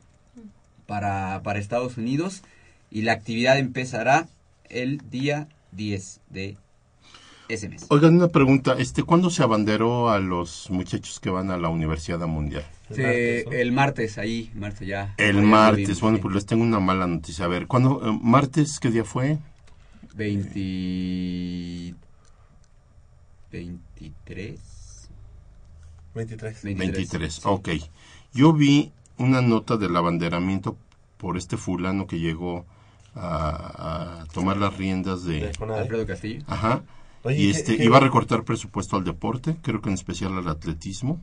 E: para, para Estados Unidos. Y la actividad empezará el día 10 de ese mes.
D: Oigan, una pregunta. este ¿Cuándo se abanderó a los muchachos que van a la Universidad Mundial?
B: El
E: Sí,
B: martes, ¿no?
E: el martes ahí, martes ya.
D: El martes. Bueno, pues les tengo una mala noticia. A ver, ¿cuándo? eh, ¿Martes qué día fue?
E: 20... 23.
B: 23.
D: 23. Ok. Yo vi una nota del abanderamiento por este fulano que llegó a, a tomar las riendas
B: De.
E: Alfredo Castillo.
D: Ajá.
B: Oye,
D: y
B: ¿qué-
D: este
B: qué-
D: iba a recortar presupuesto al deporte, creo que en especial al atletismo.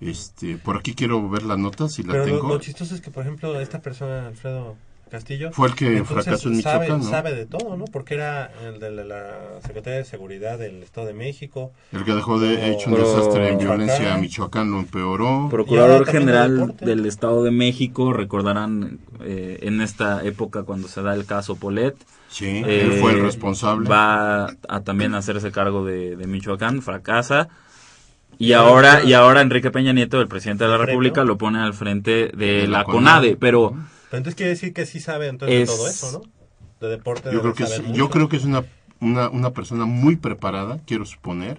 D: Este, por aquí quiero ver la nota si la
B: Pero lo,
D: tengo.
B: lo chistoso es que, por ejemplo, esta persona, Alfredo Castillo,
D: Fue el que
B: entonces
D: fracasó en
B: sabe,
D: Michoacán, ¿no?
B: sabe de todo, ¿no? Porque era el de la, la Secretaría de Seguridad del Estado de México.
D: El que dejó de hecho un desastre en violencia a Michoacán lo empeoró.
F: Procurador General
B: del
F: Estado de México, recordarán eh, en esta época cuando se da el caso Polet.
D: sí,
F: eh,
D: él fue el responsable.
F: Va a también hacerse cargo de, de Michoacán, fracasa. Y ahora, y ahora Enrique Peña Nieto, el presidente de la. República, lo pone al frente de,
D: De la. CONADE,
F: pero
B: Pero entonces quiere decir que sí sabe entonces
F: Es-
B: de todo eso, ¿no? De deporte.
D: Yo
B: debe
D: creo que es, yo creo que es una, una, una persona muy preparada, quiero suponer,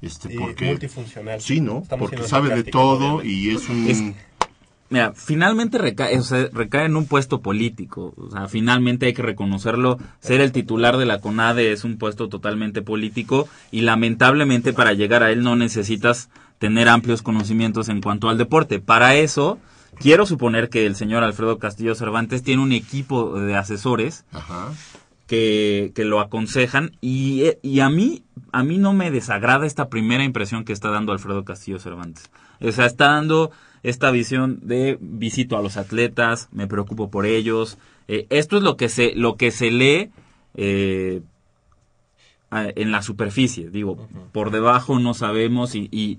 D: este
B: Y
D: porque
B: multifuncional.
D: sí, ¿no?
B: Estamos
D: Porque sabe de todo
B: obviamente.
D: y es un
F: Es- Mira, finalmente recae, o sea, recae en un puesto político. O sea, finalmente hay que reconocerlo. Ser el titular de la CONADE es un puesto totalmente político y lamentablemente para llegar a él no necesitas tener amplios conocimientos en cuanto al deporte. Para eso, quiero suponer que el señor Alfredo Castillo Cervantes tiene un equipo de asesores
D: ajá.
F: que, que lo aconsejan y, y a mí a mí no me desagrada esta primera impresión que está dando Alfredo Castillo Cervantes. O sea, está dando esta visión de visito a los atletas, me preocupo por ellos. Eh, esto es lo que se, lo que se lee eh, en la superficie. Digo, por debajo no sabemos y, y,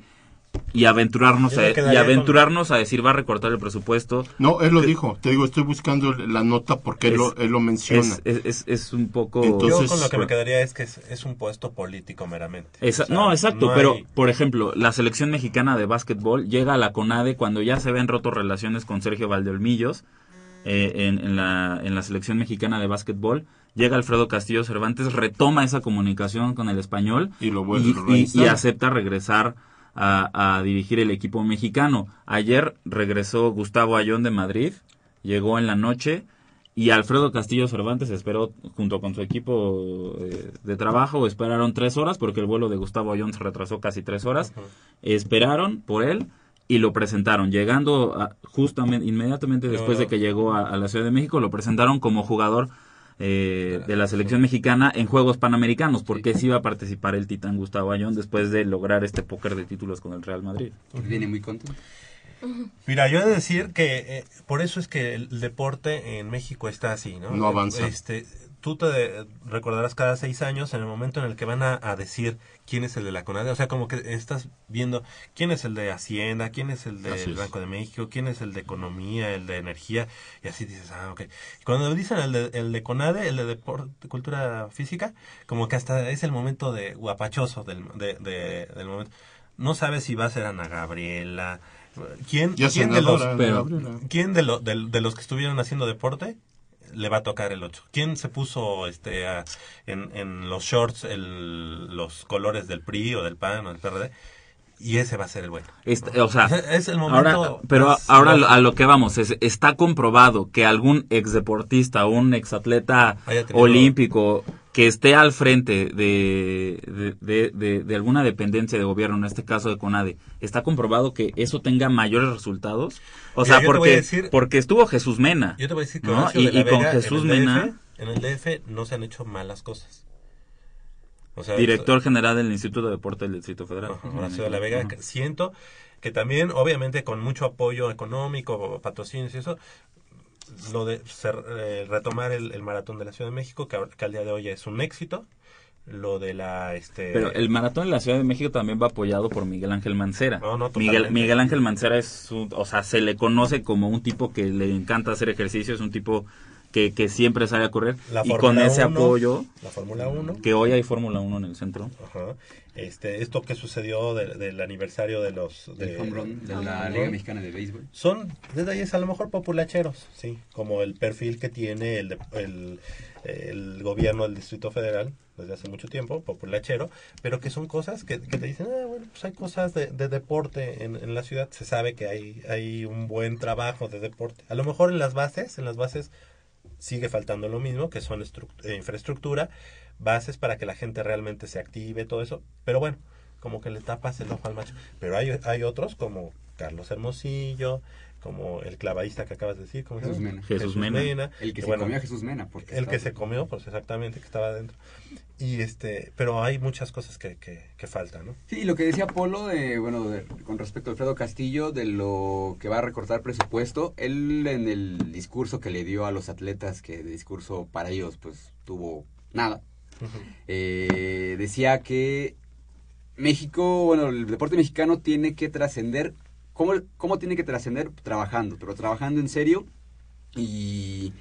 F: y aventurarnos, a, y aventurarnos a decir va a recortar el presupuesto.
D: No, él lo dijo. Te digo, estoy buscando la nota porque él,
F: Es-
D: lo, él lo menciona.
F: Es, es, un poco...
D: Entonces,
B: Yo con lo que me quedaría es que es, es un puesto político meramente.
F: Esa-
B: O sea,
F: no, exacto,
B: no
F: pero por ejemplo, la selección mexicana de básquetbol llega a la CONADE cuando ya se ven rotos relaciones con Sergio Valdeolmillos eh, en, en la, en la selección mexicana de básquetbol. Llega Alfredo Castillo Cervantes, retoma esa comunicación con el español
D: Y lo
F: y acepta regresar a, a dirigir el equipo mexicano. Ayer regresó Gustavo Ayón de Madrid, llegó en la noche y Alfredo Castillo Cervantes esperó junto con su equipo eh, de trabajo, esperaron tres horas porque el vuelo de Gustavo Ayón se retrasó casi tres horas. Esperaron por él y lo presentaron. Llegando a- justamente, inmediatamente después de que llegó a, a la Ciudad de México, lo presentaron como jugador eh, de la selección mexicana en Juegos Panamericanos, porque sí iba a participar el titán Gustavo Ayón después de lograr este póker de títulos con el Real Madrid.
E: Viene muy contento.
B: Mira, yo he de decir que eh, por eso es que el deporte en México está así, ¿no?
D: No avanza.
B: Este, tú te de- recordarás cada seis años en el momento en el que van a, a decir quién es el de la CONADE, o sea, como que estás viendo quién es el de Hacienda, quién es el del
D: es.
B: Banco de México, quién es el de Economía, el de Energía, y así dices, ah, ok. Y cuando dicen el de, el de CONADE, el de Deporte, Cultura Física, como que hasta es el momento de guapachoso del, de- de- del momento. No sabes si va a ser Ana Gabriela, ¿Quién,
D: Ya
B: quién de los,
F: pero-.
B: ¿Quién de, lo- de- de los que estuvieron haciendo deporte le va a tocar el 8? ¿Quién se puso este a- en, en los shorts el- los colores del PRI o del PAN o del PRD? Y ese va a ser el bueno.
F: Este, o sea,
B: Es el momento
F: ahora, pero ahora a lo que vamos, es, está comprobado que algún exdeportista, un exatleta
B: Haya tenido-
F: olímpico que esté al frente de, de, de- alguna dependencia de gobierno, en este caso de CONADE, está comprobado que eso tenga mayores resultados. O
B: Mira,
F: sea, porque,
B: decir-
F: porque estuvo Jesús Mena.
B: Yo te voy a decir que
F: ¿no? Y, con Jesús
B: en el
F: Mena,
B: DF, en el DF no se han hecho malas cosas. O sea,
F: director general del Instituto de Deporte del Distrito Federal.
B: Horacio de la Vega, siento que también, obviamente, con mucho apoyo económico, patrocinios y eso, lo de ser- eh, retomar el, el maratón de la Ciudad de México, que, al día de hoy es un éxito, lo de la, este...
F: Pero el maratón en la Ciudad de México también va apoyado por Miguel Ángel Mancera.
B: No, no,
F: Miguel. Miguel Ángel Mancera es, un- o sea, se le conoce como un tipo que le encanta hacer ejercicio, es un tipo que, que siempre sale a correr
B: la
F: y con ese
B: 1,
F: apoyo,
B: La Fórmula 1.
F: que hoy hay Fórmula 1 en el centro.
B: Ajá. Este, esto que sucedió de- del aniversario de los... De,
E: Del home run de la
B: home
E: Liga. Mexicana de Béisbol.
B: Son detalles a lo mejor populacheros, sí, como el perfil que tiene el, de- el, el gobierno del Distrito Federal desde hace mucho tiempo, populachero, pero que son cosas que, que te dicen, ah, bueno, pues hay cosas de, de deporte en, en la ciudad, se sabe que hay, hay un buen trabajo de deporte. A lo mejor en las bases, en las bases sigue faltando lo mismo, que son eh, infraestructura, bases para que la gente realmente se active, todo eso, pero bueno, como que le tapas el ojo al macho. Pero hay, hay otros como Carlos Hermosillo, como el clavadista que acabas de decir, ¿cómo se
E: Jesús? Mena.
F: Jesús Mena.
E: El que se
B: bueno,
E: comió a Jesús Mena. Porque
B: el que se comió, pues exactamente, que estaba adentro. Y este, pero hay muchas cosas que, que, que faltan, ¿no?
E: Sí, lo que decía Polo, de, bueno, de- con respecto a Alfredo Castillo, de lo que va a recortar presupuesto, él en el discurso que le dio a los atletas, que de discurso para ellos, pues, tuvo nada, eh, decía que México, bueno, el deporte mexicano tiene que trascender, ¿cómo, ¿cómo tiene que trascender? Trabajando, pero trabajando en serio y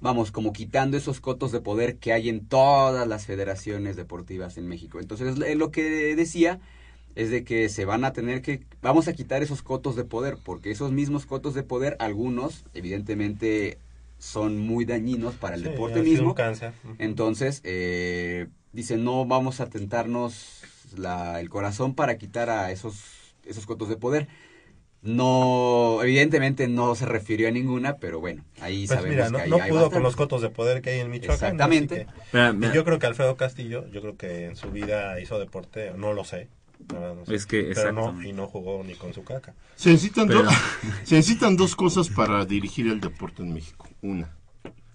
E: vamos, como quitando esos cotos de poder que hay en todas las federaciones deportivas en México. Entonces, es lo que decía es de que se van a tener que, vamos a quitar esos cotos de poder, porque esos mismos cotos de poder, algunos, evidentemente, son muy dañinos para el
B: Sí,
E: deporte mismo.
B: cáncer.
E: Entonces, eh, dice, no vamos a tentarnos la, el corazón para quitar a esos, esos cotos de poder. No, evidentemente no se refirió a ninguna, pero bueno, ahí
B: Pues
E: sabemos
B: mira, no,
E: que ahí
B: no
E: hay
B: pudo con los cotos de poder que hay en Michoacán.
E: Exactamente.
B: así que-
F: Mira,
B: y
F: mira,
B: yo creo que Alfredo Castillo, yo creo que en su vida hizo deporte, no lo sé. no.
F: Es que,
B: pero no, y no jugó ni con su caca.
D: Se necesitan,
F: Pero-
D: dos, se necesitan dos cosas para dirigir el deporte en México. Una,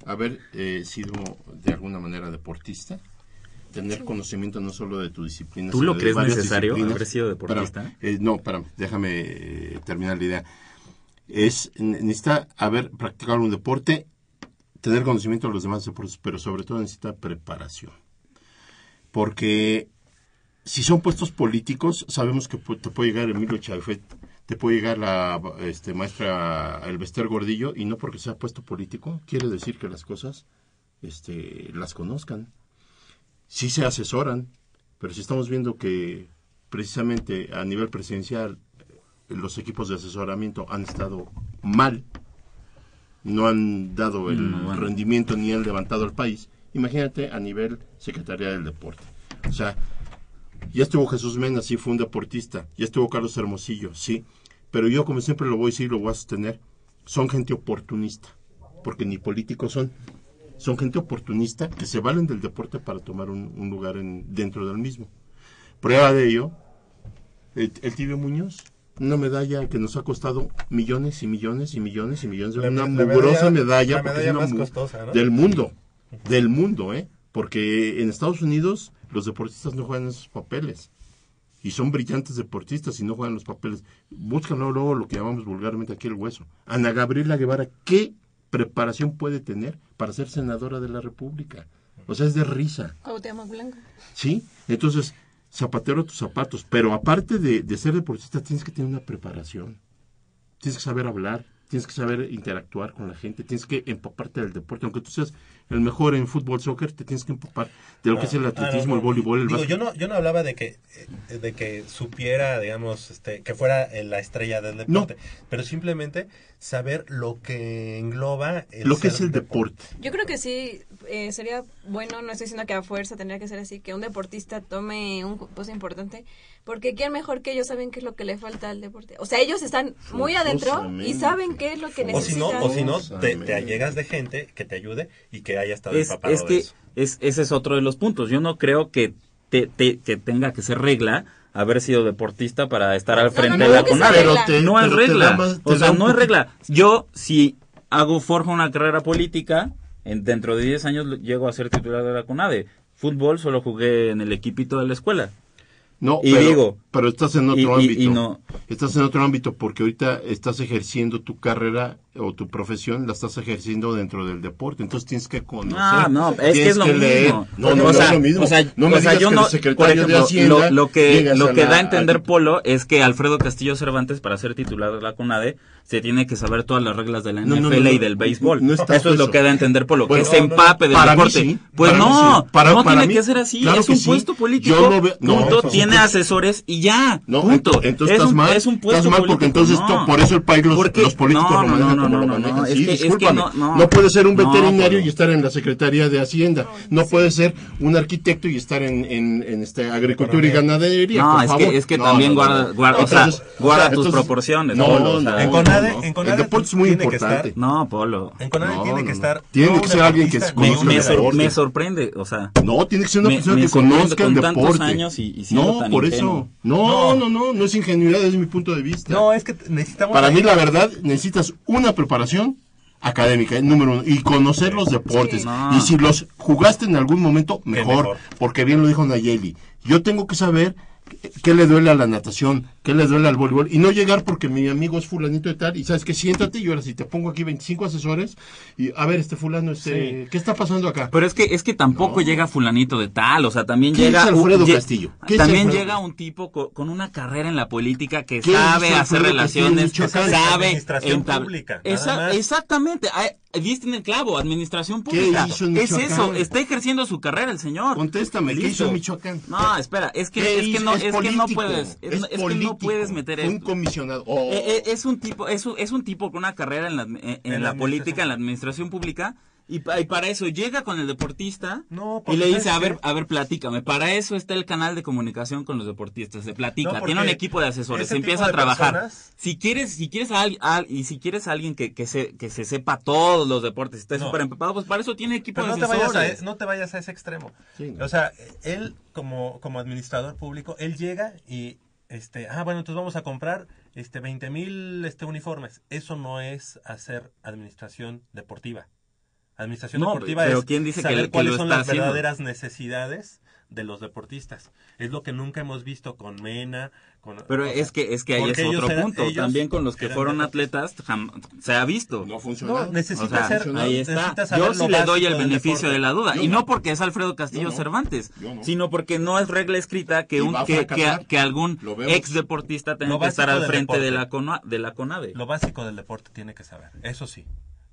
D: haber eh, sido de alguna manera deportista. Tener conocimiento no solo de tu disciplina.
F: ¿Tú
D: sino
F: lo
D: de
F: crees necesario, haber sido deportista?
D: Eh, no, espérame, déjame eh, terminar la idea. Es, ne- necesita haber practicado un deporte, tener conocimiento de los demás deportes, pero sobre todo necesita preparación. Porque si son puestos políticos, sabemos que te puede llegar Emilio Chaifet, te puede llegar la este, maestra Elvester Gordillo, y no porque sea puesto político, quiere decir que las cosas este, las conozcan. Sí se asesoran, pero si estamos viendo que precisamente a nivel presidencial eh, los equipos de asesoramiento han estado mal, no han dado el
F: Mm, bueno.
D: rendimiento ni han levantado el país, imagínate a nivel Secretaría del Deporte. O sea, ya estuvo Jesús Mena, sí, fue un deportista. Ya estuvo Carlos Hermosillo, sí. Pero yo, como siempre lo voy a decir lo voy a sostener, son gente oportunista. Porque ni políticos son. Son gente oportunista que se valen del deporte para tomar un, un lugar en, dentro del mismo. Prueba de ello, el, el Tibio Muñoz, una medalla que nos ha costado millones y millones y millones y millones.
B: La-
D: una mugrosa
B: medalla-
D: medalla,
B: la
D: porque
B: medalla
D: es una
B: más
D: mu-
B: costosa, ¿no?
D: del mundo. Del mundo, ¿eh? Porque en Estados Unidos los deportistas no juegan esos papeles. Y son brillantes deportistas y no juegan los papeles. Búscanlo luego lo que llamamos vulgarmente aquí el hueso. Ana Gabriela Guevara, ¿qué preparación puede tener para ser senadora de la República? O sea, es de risa.
C: Cuauhtémoc Blanco.
D: ¿Sí? Entonces, zapatero a tus zapatos. Pero aparte de, de ser deportista, tienes que tener una preparación. Tienes que saber hablar, tienes que saber interactuar con la gente, tienes que empaparte del deporte. Aunque tú seas el mejor en fútbol, soccer, te tienes que empapar de lo que es el
B: Ah,
D: atletismo,
B: no, no.
D: el voleibol, el
B: Digo, yo no, yo no hablaba de que, eh, de que supiera, digamos, este, que fuera eh, la estrella del deporte, pero simplemente saber lo que engloba el
D: Lo que es el deporte.
C: Yo creo que sí eh, sería bueno, no estoy diciendo que a fuerza tendría que ser así, que un deportista tome un puesto importante, porque quién mejor que ellos saben qué es lo que le falta al deporte. O sea, ellos están muy adentro y saben qué es lo que
B: O si no,
C: necesitan.
B: o si no te, allegas de gente que te ayude y que haya estado
F: es,
B: empapado
F: es
B: de
F: que
B: eso.
F: es, ese es otro de los puntos. Yo no creo que, te, te- que tenga que ser regla haber sido deportista para estar al
C: No,
F: frente
C: no,
F: de
C: no,
F: la CONADE. no es regla.
D: da
F: o sea, no es regla. Yo, si hago, forjo una carrera política, en, dentro de 10 años llego a ser titular de la CONADE. Fútbol solo jugué en el equipito de la escuela.
D: No,
F: Y
D: pero,
F: digo-
D: pero estás en otro
F: y-
D: ámbito.
F: y no-
D: Estás en otro ámbito porque ahorita estás ejerciendo tu carrera o tu profesión, la estás ejerciendo dentro del deporte. Entonces tienes que conocer.
F: Ah, no, es que es lo mismo.
D: No, no,
F: o
D: no
F: sea,
D: es lo mismo.
F: O sea,
D: no me
F: o sea,
D: digas
F: yo
D: que
F: no,
D: el secretario
F: por ejemplo,
D: de Hacienda
F: lo, lo que, lo
D: a
F: que
D: la-
F: da a entender Polo es que Alfredo Castillo Cervantes, para ser titular de la CONADE, se tiene que saber todas las reglas de la NFL
D: no, no,
F: y
D: no.
F: del béisbol.
D: No está
F: eso es lo que da a entender Polo,
D: Bueno,
F: que se empape del deporte.
D: sí,
F: pues
D: para
F: no,
D: sí. Para-
F: no
D: para
F: tiene
D: mí,
F: que ser así.
D: claro
F: es un
D: sí.
F: puesto político.
D: Yo lo veo- no,
F: punto,
D: entonces-
F: tiene asesores y ya.
D: No,
F: punto.
D: ent- entonces
F: es
D: estás
F: un,
D: mal.
F: es un puesto
D: estás mal porque
F: político,
D: entonces por eso el país los,
F: Porque-
D: los políticos
F: no,
D: lo
F: no,
D: manejan
F: no,
D: como
F: no,
D: lo
F: no,
D: manejan.
F: no, es
D: sí,
F: que- es que
D: discúlpame.
F: no, no.
D: puede ser un veterinario y estar en la Secretaría de Hacienda. No puede ser un arquitecto y estar en, este agricultura y ganadería.
F: No,
D: por
F: es que, es que
D: No,
F: también guarda, tus proporciones.
D: No, no, no,
B: En Conade-
D: no,
B: en Conade
D: El deporte es muy
B: tiene que
D: importante.
B: estar-
F: No, Polo.
B: En Conade
D: No,
B: tiene
D: no,
B: que estar.
D: Tiene
B: no
D: que ser alguien que
F: Me,
D: conozca
F: me
D: el deporte.
F: me sorprende, o sea,
D: No, tiene que ser una
F: Me-
D: persona
F: me
D: que conozca el
F: con tantos
D: deporte.
F: años y- y
D: no,
F: tan
D: por
F: ingenuo.
D: eso. No, no, no, no es ingenuidad desde mi punto de vista.
B: No, es que necesitamos.
D: Para mí, la verdad, necesitas una preparación académica, eh, número uno, y conocer los deportes.
F: Sí. No.
D: Y si los jugaste en algún momento, mejor,
B: mejor.
D: porque bien lo dijo Nayeli. Yo tengo que saber qué- qué le duele a la natación, qué le duele al voleibol, y no llegar porque mi amigo es fulanito de tal, y sabes que siéntate, y ahora si te pongo aquí 25 asesores, y a ver, este fulano, este, ¿qué está pasando acá?
F: Pero es que es que tampoco llega fulanito de tal, o sea, también
D: ¿Quién
F: llega
D: es Alfredo
F: un-
D: Castillo? ¿Quién es
F: también
D: Alfredo?
F: llega un tipo co- con, una carrera en la política que
D: ¿Quién es
F: sabe hacer relaciones,
D: Michoacán?
F: sabe
B: Administración pública,
F: Esa- exactamente, ah, viste en el clavo, administración
D: ¿Qué
F: pública.
D: hizo en
F: es eso, está ejerciendo su carrera el señor.
D: Contéstame, ¿qué hizo en Michoacán?
F: No, espera, es que
D: ¿Qué
F: es que no es, que no puedes, es,
D: es
F: es que no puedes meter
D: fue un
F: esto.
D: comisionado. Oh.
F: Eh, eh, es un tipo es, un- es un tipo con una carrera en la, en, en
B: En
F: la
B: la
F: política, en la administración pública y, pa- y para eso llega con el deportista
B: No,
F: y le dice,
B: ¿sabes
F: a ver, a ver, platícame. Para eso está el canal de comunicación con los deportistas, se platica,
B: No,
F: tiene un equipo de asesores, se empieza a trabajar.
B: personas-
F: Si quieres, si quieres a, a- y si quieres a alguien que, que se que se sepa todos los deportes, esté
B: No.
F: súper empapado, pues para eso tiene equipo
B: Pero
F: de
B: te, vayas
F: asesores.
B: a, no te vayas a ese extremo.
D: Sí.
B: O sea, él como, como administrador público, él llega y, este, ah, bueno, entonces vamos a comprar este 20 mil este, uniformes. Eso no es hacer administración deportiva. Administración
F: No,
B: deportiva
F: pero
B: es
F: ¿quién dice que
B: saber
F: que
B: cuáles
F: lo
B: son
F: está
B: las
F: haciendo?
B: verdaderas necesidades de los deportistas. Es lo que nunca hemos visto con Mena, con...
F: Pero
B: o sea,
F: es que es que ahí es otro
B: eran-
F: punto. También con los que fueron atletas jam- se ha visto.
D: No funciona.
B: No, necesita
F: O sea,
B: ser,
F: ahí está. Yo sí le doy el beneficio
B: deporte.
F: de la duda.
D: Yo
F: y
D: no.
F: no porque es Alfredo Castillo. Cervantes, sino porque no es regla escrita que, un, que, que, algún ex deportista tenga que estar al frente de la, CONA- de la CONADE.
B: Lo básico del deporte tiene que saber, eso sí.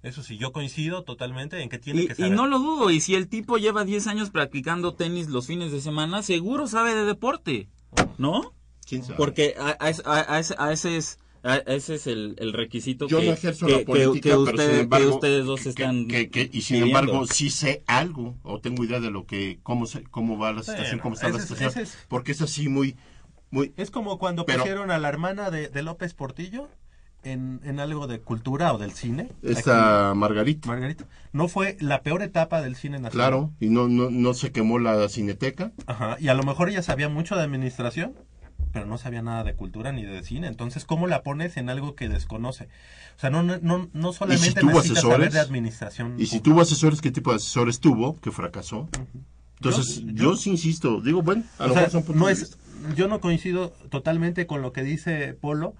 B: Eso sí, yo coincido totalmente en que tiene
F: Y,
B: que
F: y
B: saber.
F: no lo dudo, y si el tipo lleva 10 años practicando tenis los fines de semana, seguro sabe de deporte, ¿no?
D: ¿Quién sabe?
F: Porque a, a ese- a- ese, a ese es, a ese es el, el requisito
D: Yo
F: que,
D: no ejerzo
F: que,
D: la política,
F: que
D: pero
F: usted-
D: sin embargo,
F: que ustedes dos
D: que-
F: están
D: que- que- y sin
F: pidiendo.
D: embargo sí sé algo o tengo idea de lo que cómo se, cómo va la situación,
B: Bueno,
D: cómo está la
B: ese
D: situación,
B: es-
D: porque es así muy muy
B: Es como cuando
D: Pero-
B: pusieron a la hermana de, de López Portillo en, en algo de cultura o del cine.
D: esta Margarita.
B: Margarita. No fue la peor etapa del cine nacional.
D: Claro, y no, no, no se quemó la cineteca.
B: Ajá, y a lo mejor ella sabía mucho de administración, pero no sabía nada de cultura ni de cine. Entonces, ¿cómo la pones en algo que desconoce? O sea, no, no, no, solamente
D: tuvo
B: necesitas saber
D: asesores?
B: de administración.
D: Y si
B: pública.
D: tuvo asesores, ¿qué tipo de asesores tuvo? Que fracasó. Entonces,
B: Yo-
D: yo,
B: yo-
D: sí insisto, digo, bueno, a lo mejor son
B: no es, yo no coincido totalmente con lo que dice Polo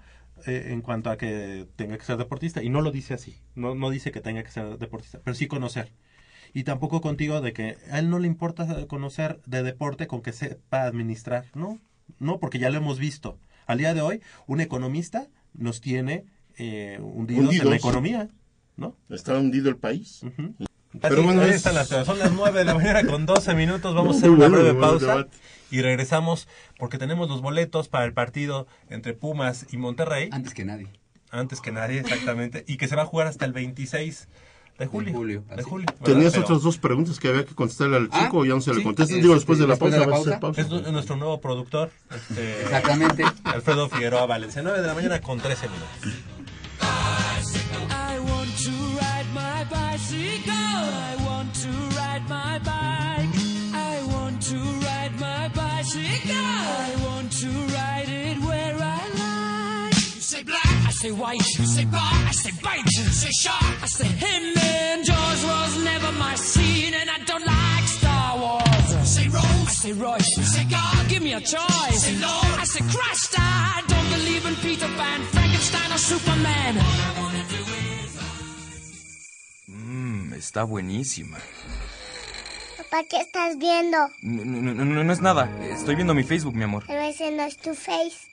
B: eh, en cuanto a que tenga que ser deportista y no lo dice así, no, no dice que tenga que ser deportista, pero sí conocer. Y tampoco contigo de que a él no le importa conocer de deporte con que sepa administrar, ¿no? No, porque ya lo hemos visto. Al día de hoy, un economista nos tiene eh, hundidos, en la economía, ¿no?
D: Está hundido el país. Pero
B: Así,
D: bueno,
B: ahí
D: es-
B: están las. Son las 9 de la mañana con 12 minutos. Vamos a hacer una breve pausa y regresamos porque tenemos los boletos para el partido entre Pumas y Monterrey.
E: Antes que nadie.
B: Antes que nadie, exactamente. y que se va a jugar hasta el 26 de julio.
E: julio,
B: de julio.
D: Tenías
B: Pero
D: otras dos preguntas que había que contestarle al
E: Ah,
D: chico y ya no se le
E: sí,
D: contestan.
E: este,
D: Digo, después de la
E: después
D: pausa.
E: de la.
B: Es nu- nuestro nuevo productor, este,
E: Exactamente.
B: Alfredo Figueroa Valencia. 9 de la mañana con 13 minutos.
A: Say white. You say bar, I say bite. You say shark, I say him. And Jaws was never my scene, and I don't like Star Wars. You say Rose, I say Royce. You say God, give me a choice. say Lord, I say Christ. I don't believe in Peter Pan, Frankenstein, or Superman.
G: Mmm, está buenísima.
H: Papá, ¿qué estás viendo?
G: No, no, no, no, no es nada. Estoy viendo mi Facebook, mi amor.
H: Pero ese no es tu face.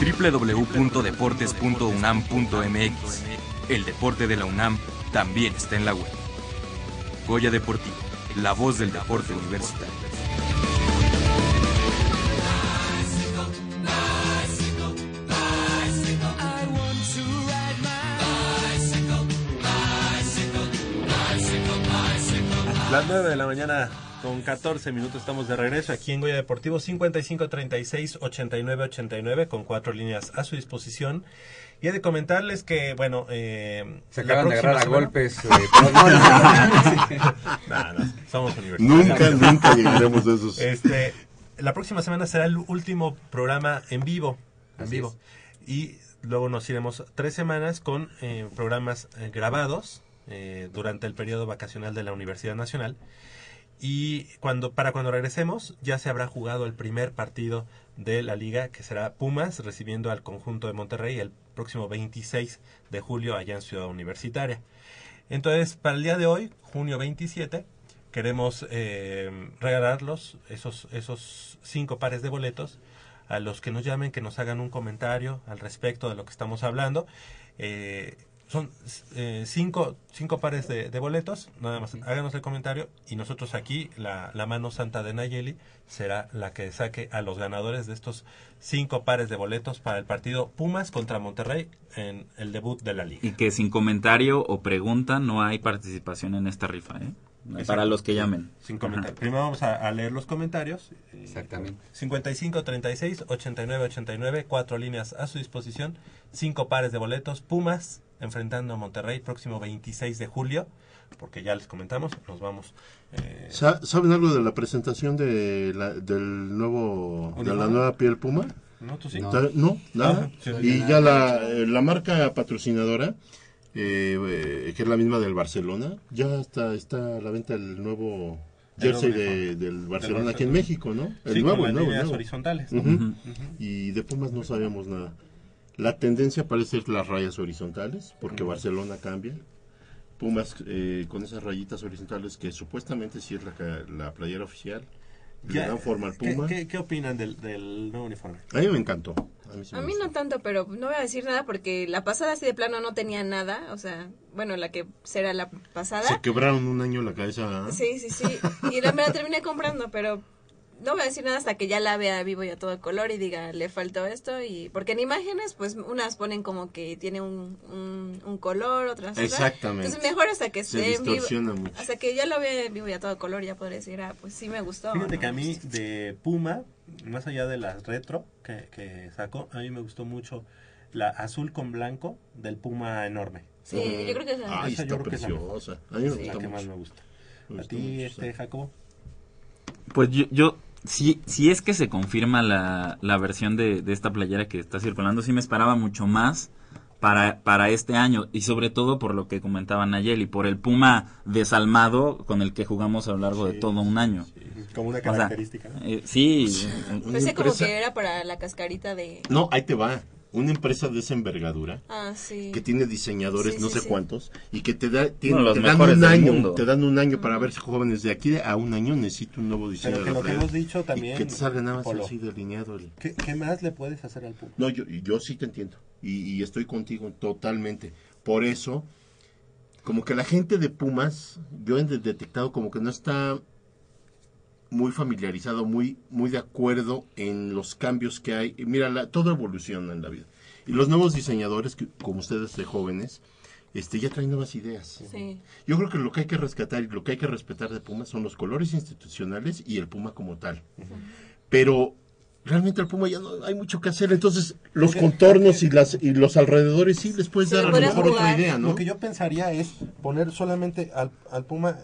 G: www.deportes.unam.mx El deporte de la UNAM también está en la web. Goya Deportivo, la voz del deporte universitario.
B: Las 9 de la mañana con 14 minutos estamos de regreso aquí en Goya Deportivo 55 36 89 89 con cuatro líneas a su disposición. Y he de comentarles que, bueno, eh,
E: Se acaban de agarrar a golpes. eh, pero no, no,
B: No, no, somos universitarios.
D: Nunca, nunca llegaremos a esos.
B: Este, la próxima semana será el último programa en vivo. En
E: Así
B: vivo. Y luego nos iremos tres semanas con eh, programas eh, grabados eh, durante el periodo vacacional de la Universidad Nacional. Y cuando, para cuando regresemos, ya se habrá jugado el primer partido de la liga, que será Pumas, recibiendo al conjunto de Monterrey el próximo 26 de julio allá en Ciudad Universitaria. Entonces, para el día de hoy, junio 27, queremos eh, regalarlos, esos, esos cinco pares de boletos, a los que nos llamen, que nos hagan un comentario al respecto de lo que estamos hablando. Eh, son eh, cinco, cinco pares de, de boletos, nada más háganos el comentario y nosotros aquí, la, la mano santa de Nayeli, será la que saque a los ganadores de estos cinco pares de boletos para el partido Pumas contra Monterrey en el debut de la liga.
F: Y que sin comentario o pregunta no hay participación en esta rifa, ¿eh? Para los que llamen.
B: Sin comentar. Primero vamos a, a leer los comentarios.
E: Exactamente.
B: 55 36 89 89, cuatro líneas a su disposición, cinco pares de boletos. Pumas enfrentando a Monterrey próximo 26 de julio, porque ya les comentamos, nos vamos. eh,
D: Sa- ¿Saben algo de la presentación de la, del nuevo de la nueva piel Puma?
B: ¿No? ¿Tú sí?
E: No.
D: No, nada.
B: Ah, sí.
D: y ya la, eh, la marca patrocinadora, eh, que es la misma del Barcelona, ya está, está a la venta el nuevo jersey de- del Barcelona aquí en. México, ¿no? El
B: sí,
D: nuevo,
B: con las
D: nuevo, el
B: líneas
D: nuevo.
B: horizontales. ¿no?
D: Ujú. Y de Pumas no sabemos nada. La tendencia parece ser las rayas horizontales, porque Barcelona cambia. Pumas eh, con esas rayitas horizontales que supuestamente sí es la, la playera oficial. Le dan forma al
B: ¿qué,
D: Puma.
B: qué, qué opinan del, del nuevo uniforme?
D: A mí me encantó. A mí, sí
C: A
D: me
C: mí
D: gustó.
C: no tanto, pero no voy a decir nada porque la pasada así de plano no tenía nada. O sea, bueno, la que será la pasada.
D: Se quebraron un año la cabeza. ¿ah?
C: Sí, sí, sí. Y la, me la terminé comprando, pero no voy a decir nada hasta que ya la vea vivo y a todo color y diga, le faltó esto. y Porque en imágenes, pues unas ponen como que tiene un, un, un color, otras otra.
D: Exactamente.
C: Entonces mejor hasta que
D: Se
C: esté en vivo.
D: distorsiona mucho.
C: Hasta que ya lo vea vivo y a todo color, ya podré decir, ah, pues sí me gustó.
B: Fíjate
C: ¿no?
B: que a mí de Puma, más allá de las retro que, que sacó, a mí me gustó mucho la azul con blanco del Puma enorme.
C: Sí, yo creo que es la-
D: Ay,
B: Esa
D: está
B: yo creo que es la mejor.
D: preciosa. A mí me
B: la
D: gusta
B: que más me gusta.
D: Me
B: ¿A ti, este. Jacobo?
F: Pues yo, yo si, si es que se confirma la, la versión de, de esta playera que está circulando, sí me esperaba mucho más para, para este año y sobre todo por lo que comentaba Nayeli, por el Puma desalmado con el que jugamos a lo largo de todo un año.
B: Como una
F: O sea,
B: característica. ¿no?
F: eh, sí,
D: Una
C: Pensé como que era para la cascarita de...
D: No, ahí te va. Una empresa de esa envergadura
C: Ah, sí.
D: que tiene diseñadores
C: Sí,
D: no
C: sí,
D: sé
C: sí.
D: cuántos y que te, da, tiene-
F: Bueno, los
D: te dan un año, te dan un año para ver si jóvenes de aquí a un año necesito un nuevo diseño
B: Pero que lo que hemos dicho también,
D: y que te salga nada más
B: Polo.
D: así delineado el-
B: ¿Qué, qué más le puedes hacer al Puma?
D: No, yo, yo sí te entiendo. Y, y estoy contigo totalmente. Por eso, como que la gente de Pumas, yo he de- detectado como que no está muy familiarizado, muy, muy de acuerdo en los cambios que hay. Mira, la- todo evoluciona en la vida. Y los nuevos diseñadores, que, como ustedes de jóvenes, este, ya traen nuevas ideas.
C: Sí.
D: Yo creo que lo que hay que rescatar y lo que hay que respetar de Pumas son los colores institucionales y el Puma como tal. Pero realmente el Puma ya no hay mucho que hacer, entonces los contornos y las y los alrededores sí les puedes dar a lo mejor otra idea, ¿no?
B: Lo que yo pensaría es poner solamente al, al Puma,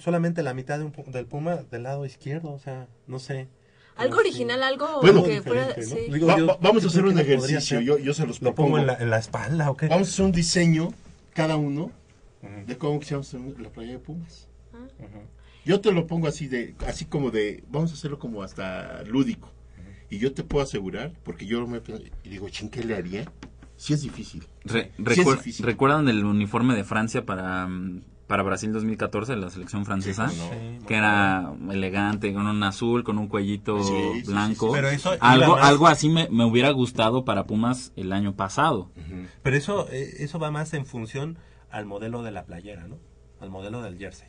B: solamente la mitad de un del Puma del lado izquierdo, o sea, no sé.
C: Algo original, algo
D: Bueno,
C: que fuera...
B: ¿no?
C: sí.
B: Digo,
D: Va-
B: yo-
D: va- vamos
B: yo
D: a hacer un
B: lo
D: ejercicio, yo, yo se los
B: ¿Lo
D: propongo.
B: pongo en la, en la espalda o qué?
D: Vamos a hacer un diseño cada uno
B: Ujú.
D: de cómo quisiéramos hacer la playa de Pumas.
B: Ujú.
D: Yo te lo pongo así de así como de vamos a hacerlo como hasta lúdico. Y yo te puedo asegurar, porque yo me y digo, "Chin, ¿qué le haría?" Sí es difícil.
F: Re-
D: Sí es
F: recuer-
D: difícil.
F: ¿Recuerdan el uniforme de Francia para, mm, para Brasil 2014, la selección francesa?
D: Sí, no.
F: Que era elegante, con un azul, con un cuellito
D: Sí,
F: blanco.
D: sí.
B: Pero eso iba
F: algo,
B: más-
F: algo así me, me hubiera gustado para Pumas el año pasado.
B: Pero eso, eh, eso va más en función al modelo de la playera, ¿no? Al modelo del jersey.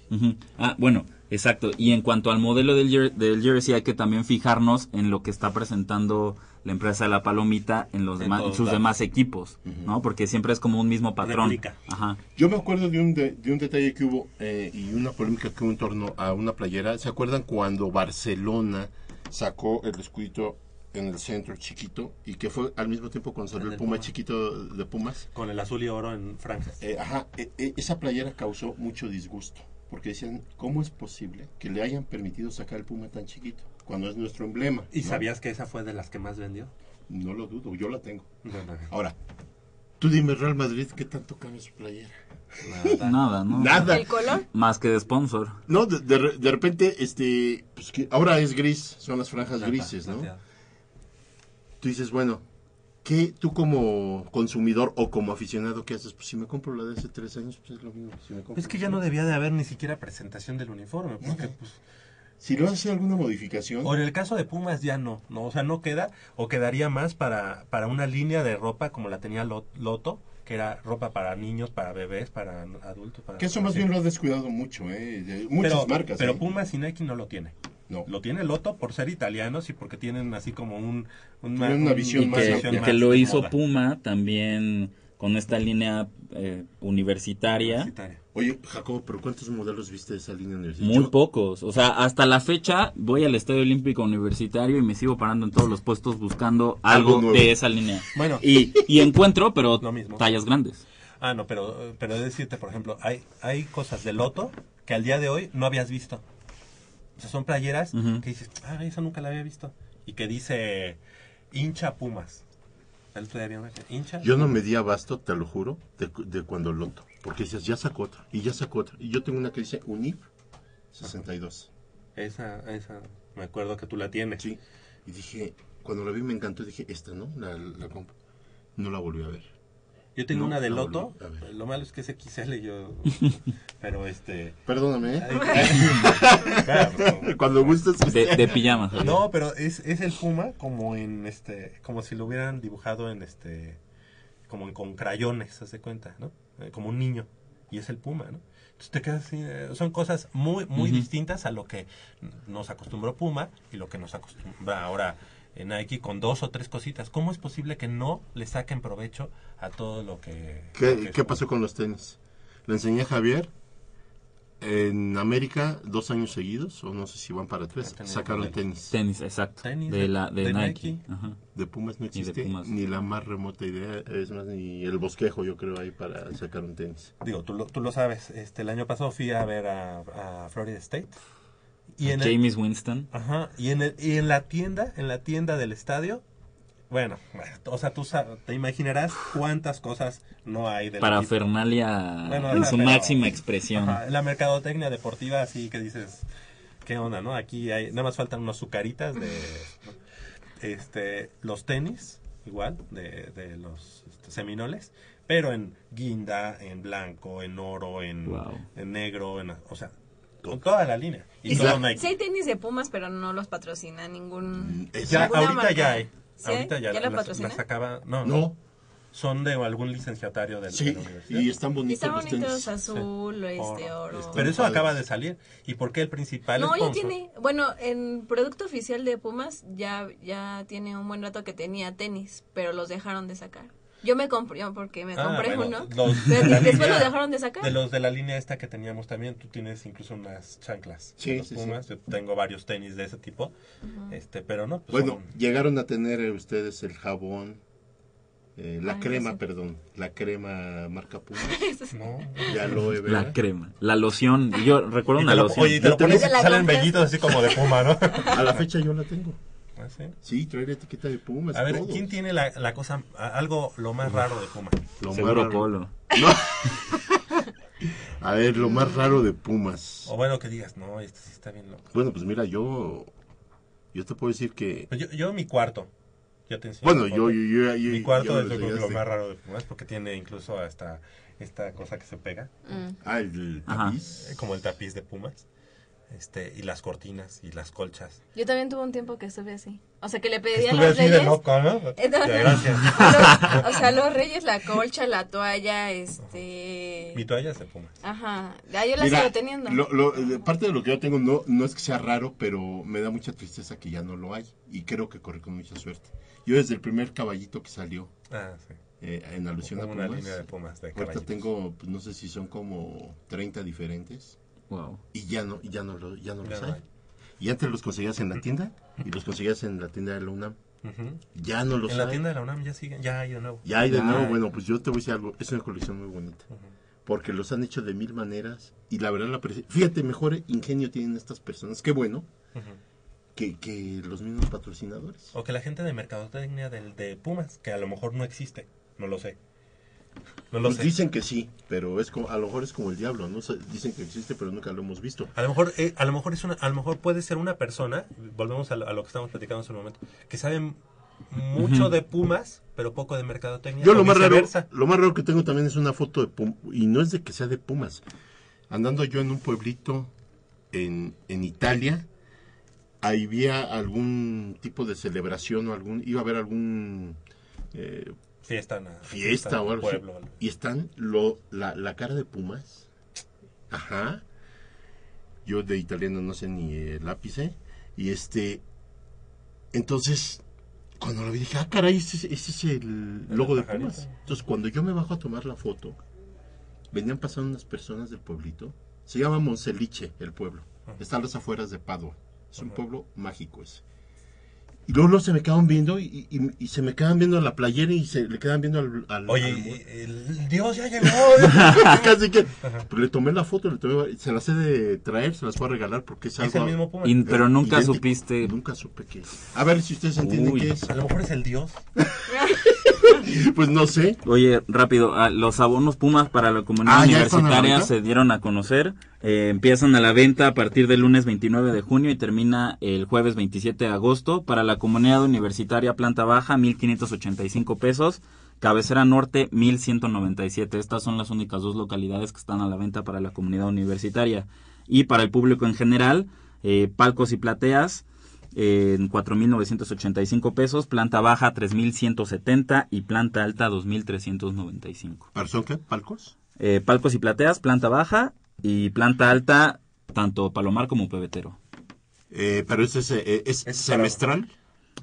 F: Ah, bueno, exacto. Y en cuanto al modelo del, jer- del jersey, hay que también fijarnos en lo que está presentando la empresa de la Palomita en los
B: En
F: demás, en sus
B: lados.
F: demás equipos, ¿no? Porque siempre es como un mismo patrón. Ajá.
D: Yo me acuerdo de un, de, de un detalle que hubo eh, y una polémica que hubo en torno a una playera. ¿Se acuerdan cuando Barcelona sacó el escudito en el centro chiquito y que fue al mismo tiempo cuando salió
B: El
D: el Puma
B: Puma.
D: chiquito de Pumas?
B: Con el azul y oro en franjas.
D: Eh, ajá, eh, eh, esa playera causó mucho disgusto porque decían, ¿cómo es posible que le hayan permitido sacar el Puma tan chiquito cuando es nuestro emblema?
B: ¿Y
D: ¿no?
B: sabías que esa fue de las que más vendió?
D: No lo dudo, yo la tengo.
B: No, no, no.
D: Ahora, tú dime Real Madrid, ¿qué tanto cambia su playera?
B: Nada.
F: Nada, ¿no?
D: Nada.
C: ¿El color?
F: Más que de sponsor.
D: No, de, de de repente, este, pues que ahora es gris, son las franjas grises, ¿no? Tú dices, bueno, ¿qué tú como consumidor o como aficionado qué haces? Pues si me compro la de hace tres años, pues es lo mismo. que Si, me compro
B: Es que ya no debía de haber ni siquiera presentación del uniforme, porque pues...
D: si lo hace alguna modificación,
B: O en el caso de Pumas ya no, no, o sea, no queda, o quedaría más para, para una línea de ropa como la tenía Lo- Loto, que era ropa para niños, para bebés, para adultos. Para
D: que eso más bien lo ha descuidado mucho, ¿eh? De muchas
B: pero,
D: marcas.
B: Pero
D: ¿eh?
B: Pumas y Nike no lo tiene.
D: No.
B: Lo tiene Loto por ser italianos y porque tienen así como un,
D: Tienen una visión
F: Y
D: más
F: que,
D: amplia.
F: y
B: más
F: que lo hizo
B: moda.
F: Puma también con esta línea eh, universitaria.
B: Universitaria.
D: Oye, Jacobo, ¿pero cuántos modelos viste de esa línea universitaria?
F: Muy
D: Yo-
F: pocos. O sea, hasta la fecha voy al Estadio Olímpico Universitario y me sigo parando en todos los puestos buscando
D: Algo
F: de esa línea.
B: Bueno.
F: Y, y encuentro, pero
B: Lo mismo.
F: tallas grandes.
B: Ah, no, pero, pero he de decirte, por ejemplo, hay, hay cosas de loto que al día de hoy no habías visto. O sea, son playeras que dices, ah, esa nunca la había visto. Y que dice hincha Pumas. El otro día vi una que, hincha.
D: Yo no me di abasto, te lo juro, de, de cuando loto. Porque dices, ya sacó otra, y ya sacó otra. Y yo tengo una que dice UNIP 62.
B: Esa, esa, me acuerdo que tú la tienes.
D: Sí. Y dije, cuando la vi me encantó, dije, esta, ¿no? La, la compro. No la volví a ver.
B: Yo tengo
D: No,
B: una de loto. Lo malo es que es XL yo. pero este.
D: Perdóname, ¿eh?
B: Claro,
D: Cuando gustes.
F: De, de pijamas. Javier.
B: No, pero es, es el puma como en este, como si lo hubieran dibujado en este, como en, con crayones, haz de cuenta, ¿no? Eh, como un niño. Y es el puma, ¿no? Entonces te quedas así, eh, son cosas muy, muy distintas a lo que nos acostumbró Puma y lo que nos acostumbra ahora en Nike con dos o tres cositas. ¿Cómo es posible que no le saquen provecho a todo lo que... lo que
D: ¿Qué, qué pasó con los tenis? Le enseñé a Javier. En América, dos años seguidos, o no sé si van para tres, sacaron tenis.
F: Tenis, exacto.
B: Tenis
F: de,
B: de-
F: la, de,
B: de
F: Nike.
B: Nike.
F: Ajá.
D: De Pumas no existe,
F: Pumas.
D: ni la más remota idea, es más, ni el bosquejo, yo creo, ahí para sacar un tenis.
B: Digo, tú lo, tú lo sabes, este, el año pasado fui a ver a, a Florida State. Y en el-
F: James Winston.
B: Ajá, y en, el, y en la tienda, en la tienda del estadio, bueno, o sea, tú te imaginarás cuántas cosas no hay de la
F: Para. Fernalia
B: Bueno,
F: en su
B: pero-
F: máxima expresión.
B: Ajá, la mercadotecnia deportiva, así que dices, ¿qué onda, no? Aquí hay, nada más faltan unos sucaritas de, este, los tenis, igual, de, de los este, seminoles, pero en guinda, en blanco, en oro, en,
F: Wow.
B: en negro, en, o sea, con toda la línea. Y,
C: Y
B: todo
C: sí,
B: Nike.
C: sí hay tenis de Pumas, pero no los patrocina ningún...
B: Ya,
C: ¿Alguna
B: ahorita
C: marca?
B: ya hay.
C: ¿Sí?
B: Ahorita ya,
C: ¿Ya la
B: las-
C: patrocina?
B: las acaba- no, no,
D: No,
B: Son de algún licenciatario del, de
D: sí,
B: la universidad.
D: y están
C: Y
D: bonitos
C: están
D: los
C: bonitos
D: tenis.
C: azul, este,
B: Oro.
C: oro.
D: Este,
B: Pero eso
D: padres.
B: acaba de salir. ¿Y por qué el principal
C: No, ya
B: sponsor?
C: tiene, bueno, en producto oficial de Pumas ya ya tiene un buen rato que tenía tenis, pero los dejaron de sacar. Yo me compré, porque me
B: Ah,
C: compré
B: bueno,
C: uno,
B: los de la
C: después
B: línea-
C: lo dejaron de sacar.
B: De los de la línea esta que teníamos también, tú tienes incluso unas chanclas.
D: Sí, sí, sí.
B: Pumas. Yo tengo varios tenis de ese tipo. este Pero no, pues
D: Bueno,
B: son-
D: llegaron a tener eh, ustedes el jabón, eh, la crema,
C: sí.
D: perdón, la crema marca Pumas,
B: no.
D: ya lo he
F: La crema. La loción. Yo recuerdo
B: Y
F: una
B: lo-
F: loción.
B: oye, y te lo
D: Yo
B: pones y
C: ¿Ya la
B: salen vellitos así como de puma, ¿no?
D: A la fecha yo la tengo.
B: Ah, ¿sí?
D: Sí, trae la etiqueta de Pumas.
B: A ver. ¿quién tiene la, la cosa, a- algo lo más raro de Puma?
D: Lo más
F: Seguro
D: raro-
F: Polo.
D: No. A ver, lo más raro de Pumas.
B: O bueno, que digas, no, este sí está bien loco.
D: Bueno, pues mira, yo yo te puedo decir que
B: Pues yo, yo mi cuarto. Yo te enseño
D: bueno, yo, yo, yo, yo-
B: Mi cuarto
D: yo
B: es lo más raro de Pumas porque tiene incluso hasta esta cosa que se pega,
C: Mm.
D: Ah, el tapiz.
B: como el tapiz de Pumas. Este, y las cortinas y las colchas.
C: Yo también tuve un tiempo que estuve así. O sea, que le pedí a
B: Estuve
C: los
B: así de
C: reyes.
B: loco, ¿no?
C: Eh,
B: Ya,
C: no.
B: gracias.
C: A los- o sea, los reyes, la colcha, la toalla, este...
B: Mi toalla es de Pumas.
C: Ajá, ya yo la
D: Mira,
C: sigo teniendo.
D: lo- lo- eh, parte de lo que yo tengo no, no es que sea raro, pero me da mucha tristeza que ya no lo hay. Y creo que corre con mucha suerte. Yo desde el primer caballito que salió
B: Ah, sí.
D: eh, en alusión a
B: Como una
D: Pumas,
B: línea de Pumas de
D: ahorita tengo, pues, no sé si son como 30 diferentes.
F: Wow.
D: Y ya no, y ya no, lo, ya no
B: Ya
D: los hay. Y antes los conseguías en la tienda y los conseguías en la tienda de la UNAM. Ya no los
B: En la
D: hay.
B: tienda de la UNAM ya siguen, ya hay de nuevo.
D: Ya hay de
F: Ya
D: nuevo,
F: hay.
D: bueno, pues yo te voy a decir algo, es una colección muy bonita. Porque los han hecho de mil maneras y la verdad la Fíjate, mejor ingenio tienen estas personas, qué bueno, que, que los mismos patrocinadores.
B: O que la gente de mercadotecnia del, de Pumas, que a lo mejor no existe, no lo sé. No lo
D: Pues
B: sé.
D: dicen que sí, pero es como, a lo mejor es como el diablo, ¿no? Dicen que existe, pero nunca lo hemos visto.
B: A lo mejor, eh, a lo mejor es una, a lo mejor puede ser una persona, volvemos a lo, a lo que estamos platicando hace un momento, que sabe mucho de Pumas, pero poco de mercadotecnia.
D: Yo lo más raro, lo más raro que tengo también es una foto de Pumas, y no es de que sea de Pumas. Andando yo en un pueblito en, en Italia, ahí había algún tipo de celebración o algún, iba a haber algún eh,
B: Fiesta, na-
D: fiesta o algo
B: pueblo.
D: Y están lo, la, la cara de Pumas. Ajá. Yo de italiano no sé ni el lápice. Y este. Entonces, Cuando lo vi dije, ah, caray, ese, ese es el logo de Pumas. Entonces, cuando yo me bajo a tomar la foto, venían pasando unas personas del pueblito. Se llama Monceliche, el pueblo. Está a las afueras de Padua. Es un pueblo mágico ese. Y luego, luego se me quedaban viendo y, y- y se me quedaban viendo la playera y se le quedaban viendo al... al
B: Oye,
D: al-
B: el Dios ya llegó.
D: Casi que... Pero le tomé la foto, le tomé, se las he de traer, se las voy a regalar porque es
B: ¿Es
D: algo...
B: el mismo Puma?
F: Pero nunca
D: idéntico.
F: supiste.
D: Nunca supe qué es. A ver si ustedes entienden
F: Uy.
D: qué es.
B: A lo mejor es el Dios.
D: Pues no sé.
F: Oye, rápido, ah, los abonos Pumas para la comunidad
D: Ah, ¿ya están a la
F: universitaria se dieron a conocer. Eh, empiezan a la venta a partir del lunes 29 de junio y termina el jueves 27 de agosto. Para la comunidad universitaria planta baja, 1.585 pesos. Cabecera norte, 1.197. Estas son las únicas dos localidades que están a la venta para la comunidad universitaria. Y para el público en general, eh, palcos y plateas, en 4.985 pesos, planta baja 3.170 y planta alta 2.395.
D: ¿Para son qué? ¿Palcos?
F: Eh, palcos y plateas, planta baja y planta alta, tanto palomar como pebetero.
D: Eh, pero ese es, eh, es semestral.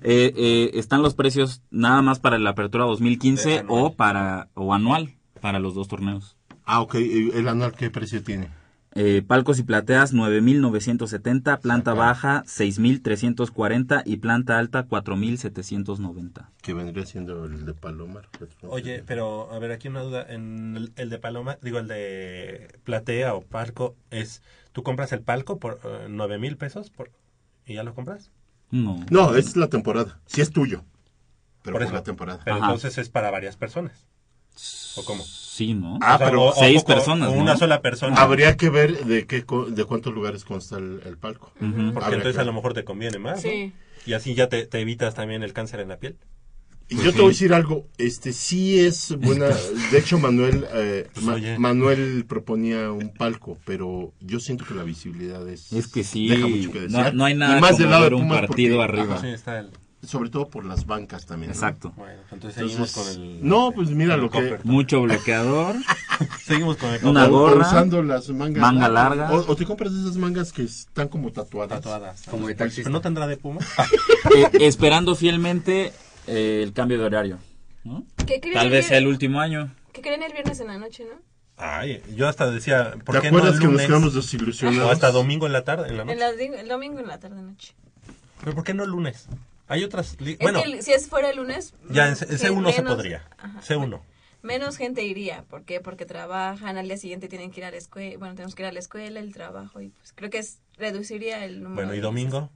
F: Eh, eh, están los precios nada más para la apertura 2015 o para o anual para los dos torneos.
D: Ah, ok. ¿Y ¿El anual qué precio tiene?
F: Eh, palcos y plateas 9.970, planta baja 6.340 y planta alta 4.790.
D: Que vendría siendo el de Palomar.
B: Oye, pero a ver, aquí una duda. En el, el de Paloma, digo, el de Platea o Palco, es. ¿Tú compras el palco por eh, nueve mil pesos por, y ya lo compras?
F: No.
D: No, es la temporada. Sí es tuyo. Pero
B: Por
D: por,
B: eso.
D: la temporada.
B: Pero entonces es para varias personas. ¿O cómo?
F: Sí, ¿no?
D: Ah,
B: O sea,
D: pero
B: o- o
F: seis
B: poco-
F: personas,
B: o
F: ¿no?
B: una sola persona.
D: Habría que ver de qué co- de cuántos lugares consta el, el palco.
B: Porque
D: Habría
B: entonces a lo mejor te conviene más. ¿no?
C: Sí.
B: Y así ya te, te evitas también el cáncer en la piel.
D: Y
F: Pues
D: yo
F: sí.
D: te voy a decir algo, este sí es buena, de hecho Manuel eh,
B: Pues,
D: Ma-
B: oye.
D: Manuel proponía un palco, pero yo siento que la visibilidad es
F: Es que sí,
D: deja mucho que
F: no,
D: desear.
F: no hay
D: Y
F: nada
D: más
F: como
D: del lado de
F: ver un partido
D: porque-
F: arriba.
B: Sí, está el...
D: sobre todo por las bancas también. ¿no?
F: Exacto.
B: Bueno, entonces seguimos
D: Entonces,
B: con el...
D: no, pues mira lo que-.
F: Mucho bloqueador.
B: Seguimos con el
F: Una gorra,
D: usando las mangas
F: manga larga.
D: O, o te compras esas mangas que están como tatuadas.
B: tatuadas.
E: Como de taxista.
B: ¿Pero no tendrá de Puma?
F: Eh, esperando fielmente eh, el cambio de horario. ¿no?
C: ¿Qué creen
F: Tal vez sea el último año.
C: ¿Qué creen el viernes en la noche, no?
B: Ay, yo hasta decía, ¿por
D: ¿Te
B: qué
D: acuerdas
B: no el
D: que nos
B: lunes?
D: quedamos desilusionados?
B: O hasta domingo en la tarde, en la noche.
C: el domingo en la tarde-noche.
B: ¿Pero por qué no el lunes? Hay otras...
C: Es
B: Bueno,
C: que si es fuera el lunes...
B: ya en
C: mm,
B: C-
C: que
B: C1 se
C: menos-
B: podría.
C: Ajá.
B: C1.
C: Menos gente iría. ¿Por qué? Porque trabajan, al día siguiente tienen que ir a la escuela. Bueno, tenemos que ir a la escuela, el trabajo. Y pues creo que es, reduciría el número.
B: Bueno, ¿y domingo?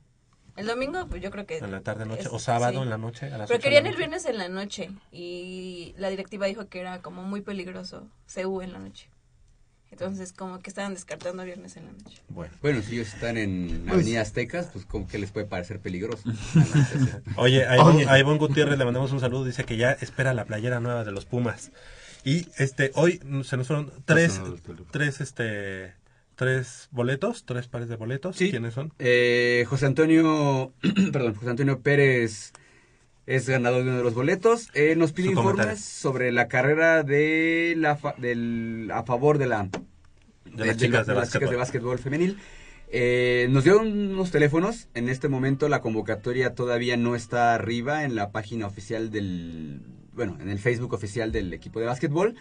C: El domingo, pues yo creo que.
B: ¿En la tarde-noche?
C: es-
B: ¿O sábado
C: sí.
B: en la noche? A las
C: Pero querían el
B: noche?
C: viernes en la noche. Y la directiva dijo que era como muy peligroso CU en la noche. Entonces, como que estaban descartando viernes en la noche.
B: Bueno.
E: Bueno, si ellos están en
D: Pues-
E: Avenida Aztecas, pues como que les puede parecer peligroso.
B: Oye, a Ivonne, a Ivonne Gutiérrez le mandamos un saludo. Dice que ya espera la playera nueva de los Pumas. Y este hoy se nos fueron tres, tres, este, tres boletos, tres pares de boletos.
E: Sí.
B: ¿Quiénes son?
E: Eh, José Antonio, perdón, José Antonio Pérez es ganador de uno de los boletos. Eh, nos pide
B: Su
E: informes
B: comentario.
E: sobre la carrera de la fa- del, a favor de la
B: De las chicas de,
E: las chicas de
B: básquetbol.
E: femenil. Eh, nos dio unos teléfonos. En este momento la convocatoria todavía no está arriba en la página oficial del, bueno, en el Facebook oficial del equipo de básquetbol.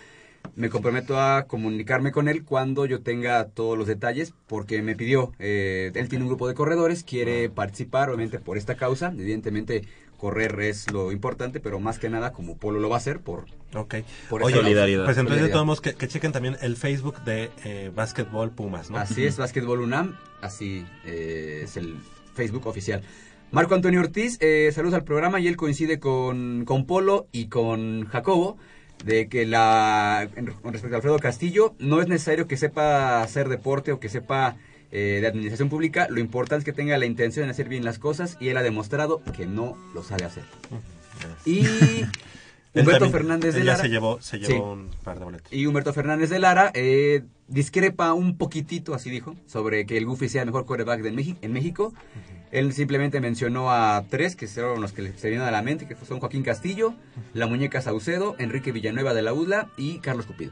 E: Me comprometo a comunicarme con él cuando yo tenga todos los detalles, porque me pidió, eh, él tiene un grupo de corredores, quiere participar, obviamente por esta causa, evidentemente correr es lo importante, pero más que nada como Polo lo va a hacer por,
B: Ok.
E: por
B: Oye,
E: esa
F: Solidaridad.
B: Pues entonces todos que, que chequen también el Facebook de eh, Básquetbol Pumas, ¿no?
E: Así es, Básquetbol UNAM, así eh, es el Facebook oficial. Marco Antonio Ortiz, eh, saludos al programa y él coincide con, con Polo y con Jacobo de que la con respecto a Alfredo Castillo no es necesario que sepa hacer deporte o que sepa eh, de administración pública, lo importante es que tenga la intención de hacer bien las cosas y él ha demostrado que no lo sabe hacer. Y
B: Él
E: Humberto
B: también-
E: Fernández de Lara
B: se llevó, se llevó
E: Sí.
B: un par de boletos.
E: y Humberto Fernández de Lara eh, discrepa un poquitito, así dijo, sobre que el Goofy sea el mejor quarterback de México, en México. Él simplemente mencionó a tres, que fueron los que le- se vienen a la mente, que son Joaquín Castillo, la muñeca Saucedo, Enrique Villanueva de la UDLA y Carlos Cupido.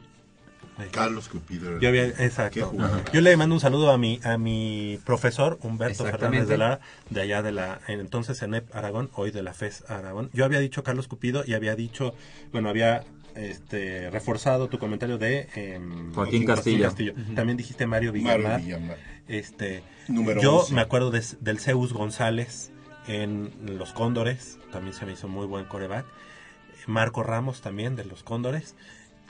D: Carlos Cupido.
B: Yo había, exacto. Yo le mando un saludo a mi a mi profesor Humberto. Fernández de Lara, de allá de la en- entonces ENEP Aragón, hoy de la FES Aragón. Yo había dicho Carlos Cupido y había dicho, bueno, había este reforzado tu comentario de em,
F: Joaquín Castillo.
B: También dijiste Mario
D: Mario
B: Villamar.
D: Villamar.
B: Este,
D: Número
B: yo
D: 11.
B: me acuerdo de- del Zeus González en los Cóndores, también se me hizo muy buen coreback. Marco Ramos también de los Cóndores.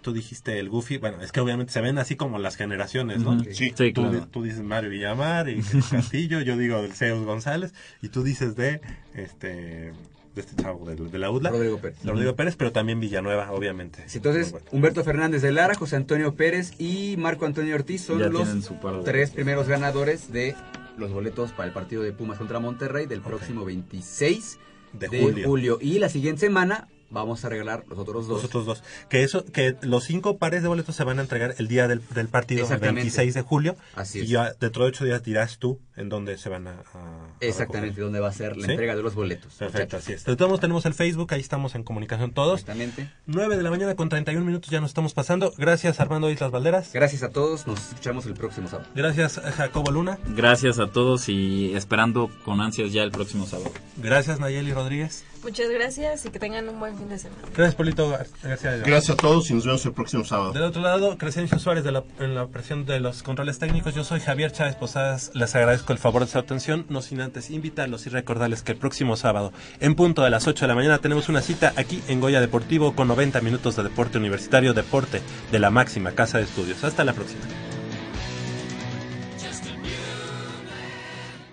B: Tú dijiste el Goofy, bueno, es que obviamente se ven así como las generaciones, ¿no?
D: Sí.
F: Sí,
B: Tú,
F: claro.
B: tú dices Mario Villamar y Castillo, yo digo del Zeus González y tú dices de este de este chavo del- de, la UDLA,
E: Rodrigo Pérez.
B: Rodrigo Pérez, pero también Villanueva, obviamente.
E: Sí, Entonces,
B: bueno.
E: Humberto Fernández de Lara, José Antonio Pérez y Marco Antonio Ortiz son
F: Ya
E: los
F: de
E: tres primeros ganadores de los boletos para el partido de Pumas contra Monterrey del próximo 26
B: de,
E: de,
B: julio.
E: julio. Y la siguiente semana vamos a regalar los otros dos.
B: Los otros dos. Que eso, que los cinco pares de boletos se van a entregar el día del, del partido, el
E: Exactamente.
B: 26 de julio.
E: Así
B: y
E: es.
B: ya dentro de ocho días dirás tú en dónde se van a. a-
E: Exactamente, dónde va a ser la
B: ¿Sí?
E: entrega de los boletos.
B: Perfecto, así es. De todos modos tenemos el Facebook, ahí estamos en comunicación todos.
E: Exactamente.
B: 9 de la mañana con 31 minutos ya nos estamos pasando. Gracias Armando Islas Valderas.
E: Gracias a todos, nos escuchamos el próximo sábado.
B: Gracias Jacobo Luna.
F: Gracias a todos y esperando con ansias ya el próximo sábado.
B: Gracias Nayeli Rodríguez.
C: Muchas gracias y que tengan un buen fin de semana.
B: Gracias Polito García.
D: Gracias a todos y nos vemos el próximo sábado.
B: Del otro lado, Crescencio Suárez de la, en la presión de los controles técnicos. Yo soy Javier Chávez Posadas. Les agradezco el favor de su atención. No sin antes invitarlos y recordarles que el próximo sábado, en punto de las 8 de la mañana, tenemos una cita aquí en Goya Deportivo con 90 minutos de deporte universitario, deporte de la máxima casa de estudios. Hasta la próxima.